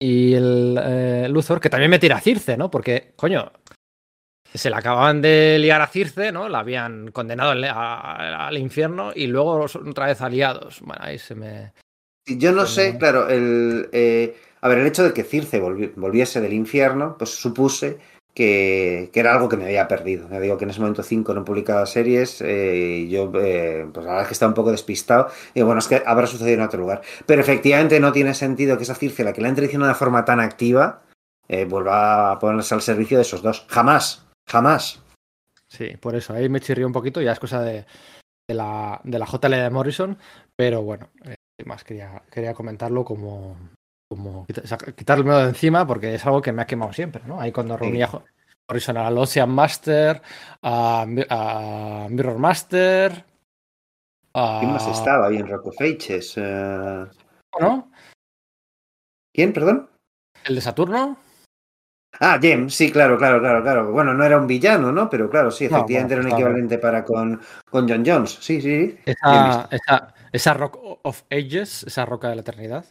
y el eh, Luthor, que también me tira a Circe, ¿no? Porque, coño, se la acababan de liar a Circe, ¿no? La habían condenado al, a, al infierno y luego otra vez aliados. Bueno, ahí se me. Yo no sé, claro, el. Eh, a ver, el hecho de que Circe volvi volviese del infierno, pues supuse que, era algo que me había perdido. Ya digo que en ese momento 5 no publicaba series eh, y yo, eh, pues la verdad es que estaba un poco despistado. Y bueno, es que habrá sucedido en otro lugar. Pero efectivamente no tiene sentido que esa Circe, la que la han traicionado de una forma tan activa, eh, vuelva a ponerse al servicio de esos dos. Jamás, jamás. Sí, por eso ahí me chirrió un poquito, ya es cosa de, la, de la JL de Morrison, pero bueno, eh, más quería, quería comentarlo como, como quitarme de encima porque es algo que me ha quemado siempre, ¿no? Ahí cuando reunía sí. Morrison al Ocean Master, a, a Mirror Master. A... ¿Quién más estaba ahí en Rock of Ages? Uh... ¿No? ¿Quién, perdón? ¿El de Saturno? Ah, Jem, sí, claro, claro, claro, claro. Bueno, no era un villano, ¿no? Pero claro, sí, efectivamente no, bueno, era un equivalente para con, con John Jones. Sí, sí. Esa, esa, esa Rock of Ages, esa roca de la eternidad,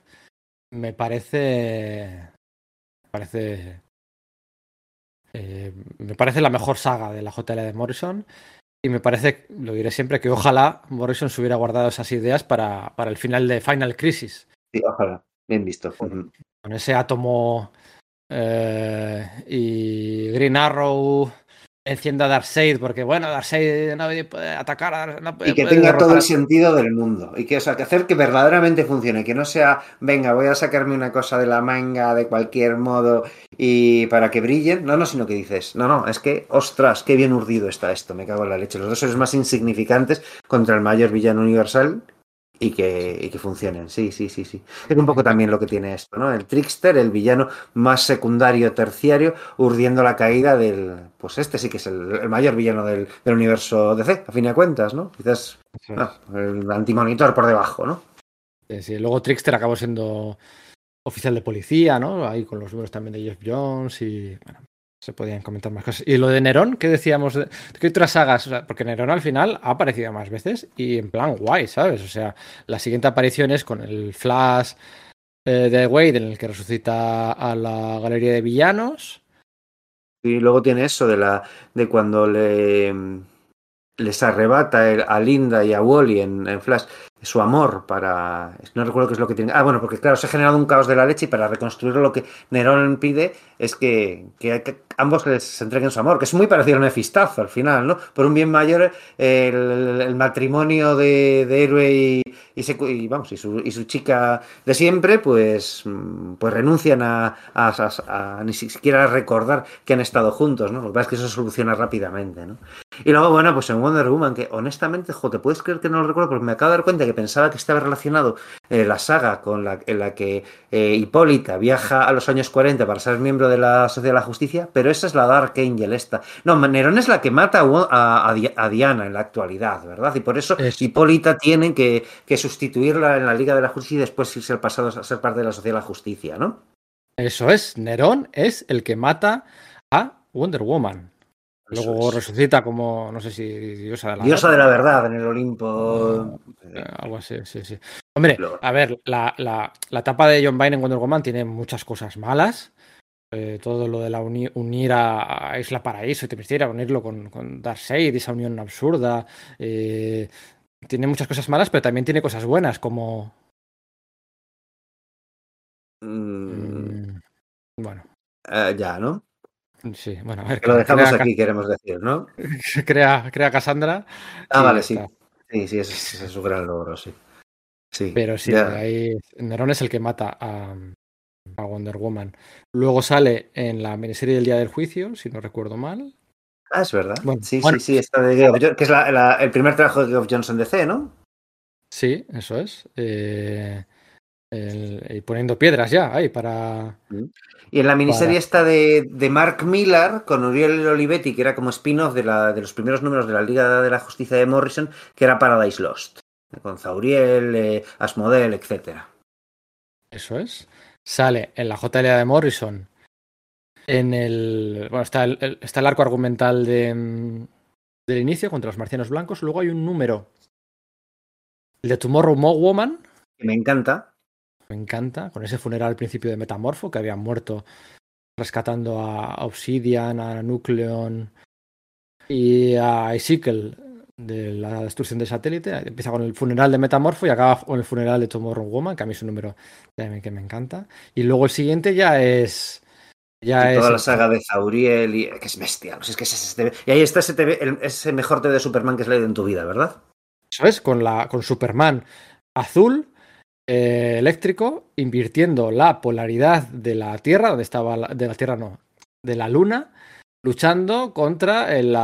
me parece. Me parece. Eh, me parece la mejor saga de la JL de Morrison. Y me parece, lo diré siempre, que ojalá Morrison se hubiera guardado esas ideas para, para el final de Final Crisis. Sí, ojalá. Bien visto. Con, con ese átomo eh, y Green Arrow encienda a Darkseid, porque bueno, Darkseid no puede atacar a no puede, Y que tenga todo el sentido del mundo. Y que, o sea, que hacer que verdaderamente funcione, que no sea, venga, voy a sacarme una cosa de la manga de cualquier modo y para que brillen. No, no, sino que dices, no, no, es que, ostras, qué bien urdido está esto, me cago en la leche. Los dos son más insignificantes contra el mayor villano universal y que, y que, funcionen. Sí, sí, sí, sí. Es un poco también lo que tiene esto, ¿no? El trickster, el villano más secundario, terciario, urdiendo la caída del. Pues este sí que es el, el mayor villano del, del, universo DC, a fin de cuentas, ¿no? Quizás no, el antimonitor por debajo, ¿no? Sí, sí. Luego Trickster acabó siendo oficial de policía, ¿no? Ahí con los números también de Jeff Jones y. Bueno, se podían comentar más cosas. Y lo de Nerón, ¿qué decíamos? De, ¿Qué otras sagas? Porque Nerón al final ha aparecido más veces y en plan guay, ¿sabes? O sea, la siguiente aparición es con el Flash eh, de Wade en el que resucita a la galería de villanos. Y luego tiene eso de la de cuando le les arrebata a Linda y a Wally en, Flash su amor para. No recuerdo qué es lo que tiene. Ah, bueno, porque claro, se ha generado un caos de la leche y para reconstruirlo lo que Nerón pide es que, que, ambos se entreguen su amor, que es muy parecido al Mefistazo al final, ¿no? Por un bien mayor, el, matrimonio de, héroe y, y, vamos, y su, y su, chica de siempre, pues, pues renuncian a, a, ni siquiera recordar que han estado juntos, ¿no? Lo que pasa es que eso se soluciona rápidamente, ¿no? Y luego, bueno, pues en Wonder Woman, que honestamente, jo, te puedes creer que no lo recuerdo, porque me acabo de dar cuenta que pensaba que estaba relacionado eh, la saga con la, en la que eh, Hipólita viaja a los años 40 para ser miembro de la Sociedad de la Justicia, pero esa es la Dark Angel esta. No, Nerón es la que mata a, Diana en la actualidad, ¿verdad? Y por eso Hipólita tiene que, sustituirla en la Liga de la Justicia y después irse al pasado a ser parte de la Sociedad de la Justicia, ¿no? Eso es, Nerón es el que mata a Wonder Woman. Luego resucita como, no sé si diosa de la Diosa de la verdad en el Olimpo. Eh, algo así, sí, sí. Hombre, a ver, la, la, la etapa de John Byrne en Wonder Woman tiene muchas cosas malas. Eh, todo lo de la unir a, Isla Paraíso y te unirlo con, con Darkseid, esa unión absurda. Eh, tiene muchas cosas malas, pero también tiene cosas buenas, como. Mm. Mm, bueno. ya, ¿no? Sí, bueno, a ver. Que lo dejamos aquí, queremos decir, ¿no? crea, crea Cassandra. Ah, vale, sí. Sí, sí, ese, es su gran logro, sí. Sí. Pero sí, ahí Nerón es el que mata a, a, Wonder Woman. Luego sale en la miniserie del Día del Juicio, si no recuerdo mal. Ah, es verdad. sí, sí, sí, está de que es el primer trabajo de Geoff Johnson de C, ¿no? Sí, eso es. Eh, y poniendo piedras ya ahí para. Mm. Y en la miniserie esta de, Mark Millar con Uriel Olivetti, que era como spin-off de, de los primeros números de la Liga de la Justicia de Morrison, que era Paradise Lost, con Zauriel, eh, Asmodel, etc. Eso es. Sale en la JLA de Morrison. En el. Bueno, está el, está el arco argumental de, mm, del inicio contra los marcianos blancos. Luego hay un número. El de Tomorrow Woman. Que me encanta me encanta, con ese funeral al principio de Metamorfo, que habían muerto rescatando a Obsidian, a Nucleon y a Ezekiel de la destrucción del satélite. Empieza con el funeral de Metamorfo y acaba con el funeral de Tomorrow Woman, que a mí es un número que me encanta. Y luego el siguiente ya es... Ya y toda la saga de Zauriel, y, que es bestia. es que y ahí está ese, ese mejor TV de Superman que has leído en tu vida, ¿verdad? Eso es, con, la, con Superman azul, eh, eléctrico invirtiendo la polaridad de la Tierra, donde estaba de la Tierra no, de la Luna, luchando contra el,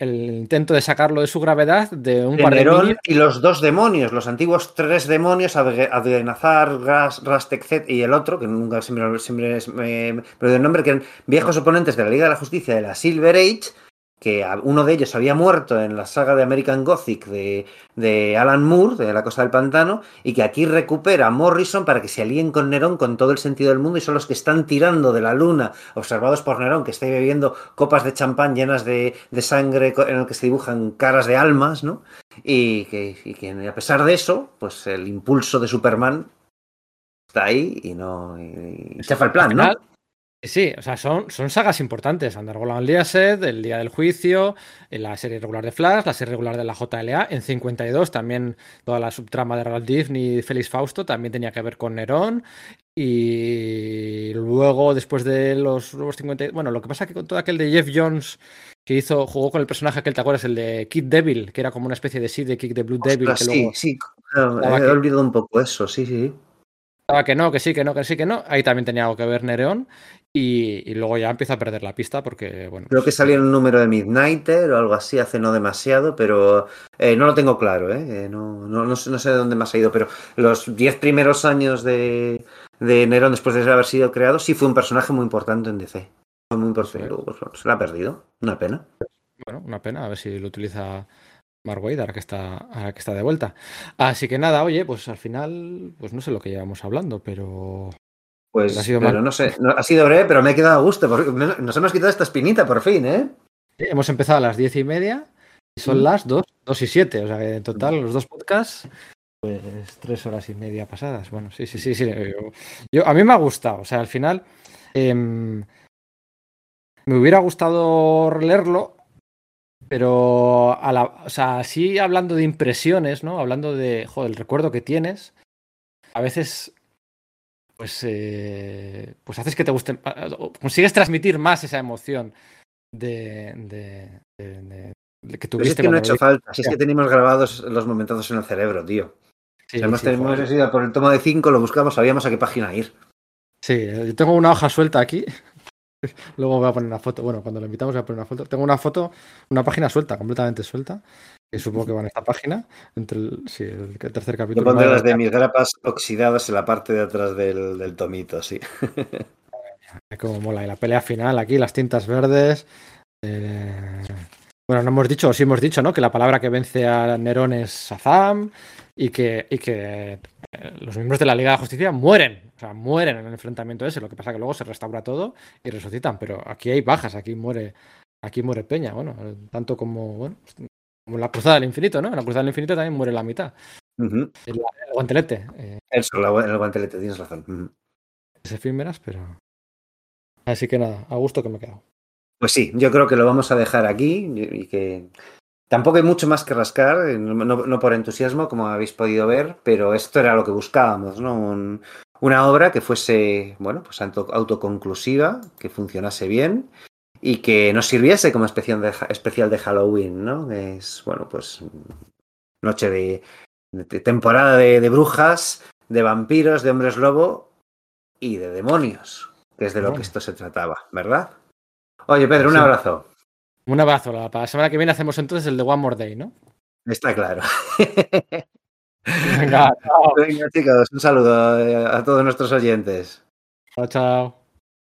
intento de sacarlo de su gravedad de un par de y los dos demonios, los antiguos tres demonios, Adrenazar, Rastek y el otro, que nunca siempre, siempre me, pero el nombre, que eran viejos oponentes de la Liga de la Justicia de la Silver Age que uno de ellos había muerto en la saga de American Gothic de, Alan Moore, de La Cosa del Pantano, y que aquí recupera Morrison para que se alíen con Nerón con todo el sentido del mundo y son los que están tirando de la luna, observados por Nerón, que está bebiendo copas de champán llenas de, sangre en el que se dibujan caras de almas, ¿no? Y que, a pesar de eso, pues el impulso de Superman está ahí y no... Y, chafa el plan, ¿no? Sí, o sea, son, son sagas importantes. Underground Set, El Día del Juicio, la serie regular de Flash, la serie regular de la JLA. En 52 también toda la subtrama de Ralph Disney y Félix Fausto también tenía que ver con Nerón. Y luego, después de los nuevos 50... Bueno, lo que pasa es que con todo aquel de Jeff Jones que hizo, jugó con el personaje aquel, ¿te acuerdas? El de Kid Devil, que era como una especie de sí de Kick de Blue Devil. sí, sí, he olvidado un poco eso, sí, sí. Estaba que no, que sí, que no, que sí, que no. Ahí también tenía algo que ver Nereón. Y, luego ya empieza a perder la pista porque, bueno. Creo que salió en un número de Midnighter o algo así hace no demasiado, pero eh, no lo tengo claro, ¿eh? eh no, no, no, sé de dónde más ha ido, pero los diez primeros años de, de después de haber sido creado, sí fue un personaje muy importante en DC. Fue muy importante. Pues, se lo ha perdido. Una pena. Bueno, una pena, a ver si lo utiliza Mark ahora que está, ahora que está de vuelta. Así que nada, oye, pues al final, pues no sé lo que llevamos hablando, pero pues, ha sido pero no sé, ha sido breve, pero me he quedado a gusto. Porque nos hemos quitado esta espinita por fin, ¿eh? hemos empezado a las diez y media y son las dos, dos y siete. O sea que en total los dos podcasts, pues tres horas y media pasadas. Bueno, sí, sí, sí, sí. Yo, a mí me ha gustado. O sea, al final em, me hubiera gustado leerlo, Pero, a la, o sea, sí hablando de impresiones, ¿no? Hablando de, joder, el recuerdo que tienes, a veces, pues, eh, pues haces que te guste, consigues transmitir más esa emoción de, de, de, de que tuviste. es que no ha hecho falta, si es que tenemos grabados los momentazos en el cerebro, tío. Sí, hemos, sí, ido por el tomo de 5, lo buscamos, sabíamos a qué página ir. Sí, yo tengo una hoja suelta aquí. Luego voy a poner una foto. Bueno, cuando lo invitamos voy a poner una foto. Tengo una foto, una página suelta, completamente suelta. Que supongo que va en esta página. Entre el, sí, el tercer capítulo. Yo pondré las de mis grapas oxidadas en la parte de atrás del, del tomito, sí. Como mola. Y la pelea final aquí, las tintas verdes. Eh... Bueno, no hemos dicho, sí hemos dicho, ¿no? Que la palabra que vence a Nerón es Sazam y que, y que los miembros de la Liga de Justicia mueren, o sea, mueren en el enfrentamiento ese. Lo que pasa que luego se restaura todo y resucitan, pero aquí hay bajas, aquí muere, aquí muere Peña, bueno, tanto como, bueno, como en la Cruzada del Infinito, ¿no? En la Cruzada del Infinito también muere la mitad. Uh -huh. el, el, guantelete. Eh. Eso, la, el guantelete, tienes razón. Uh -huh. Es efímeras, pero. Así que nada, a gusto que me he quedado. Pues sí, yo creo que lo vamos a dejar aquí y que tampoco hay mucho más que rascar, no, no, por entusiasmo, como habéis podido ver, pero esto era lo que buscábamos, ¿no? Un, una obra que fuese, bueno, pues autoconclusiva, que funcionase bien y que nos sirviese como especial de, especial de Halloween, ¿no? Es, bueno, pues noche de, de temporada de, de, brujas, de vampiros, de hombres lobo y de demonios, que es de lo que esto se trataba, ¿verdad? Oye, Pedro, un sí. abrazo. Un abrazo. Para la semana que viene hacemos entonces el de One More Day, ¿no? Está claro. Venga, chao. Venga, chicos, un saludo a todos nuestros oyentes. Chao, chao.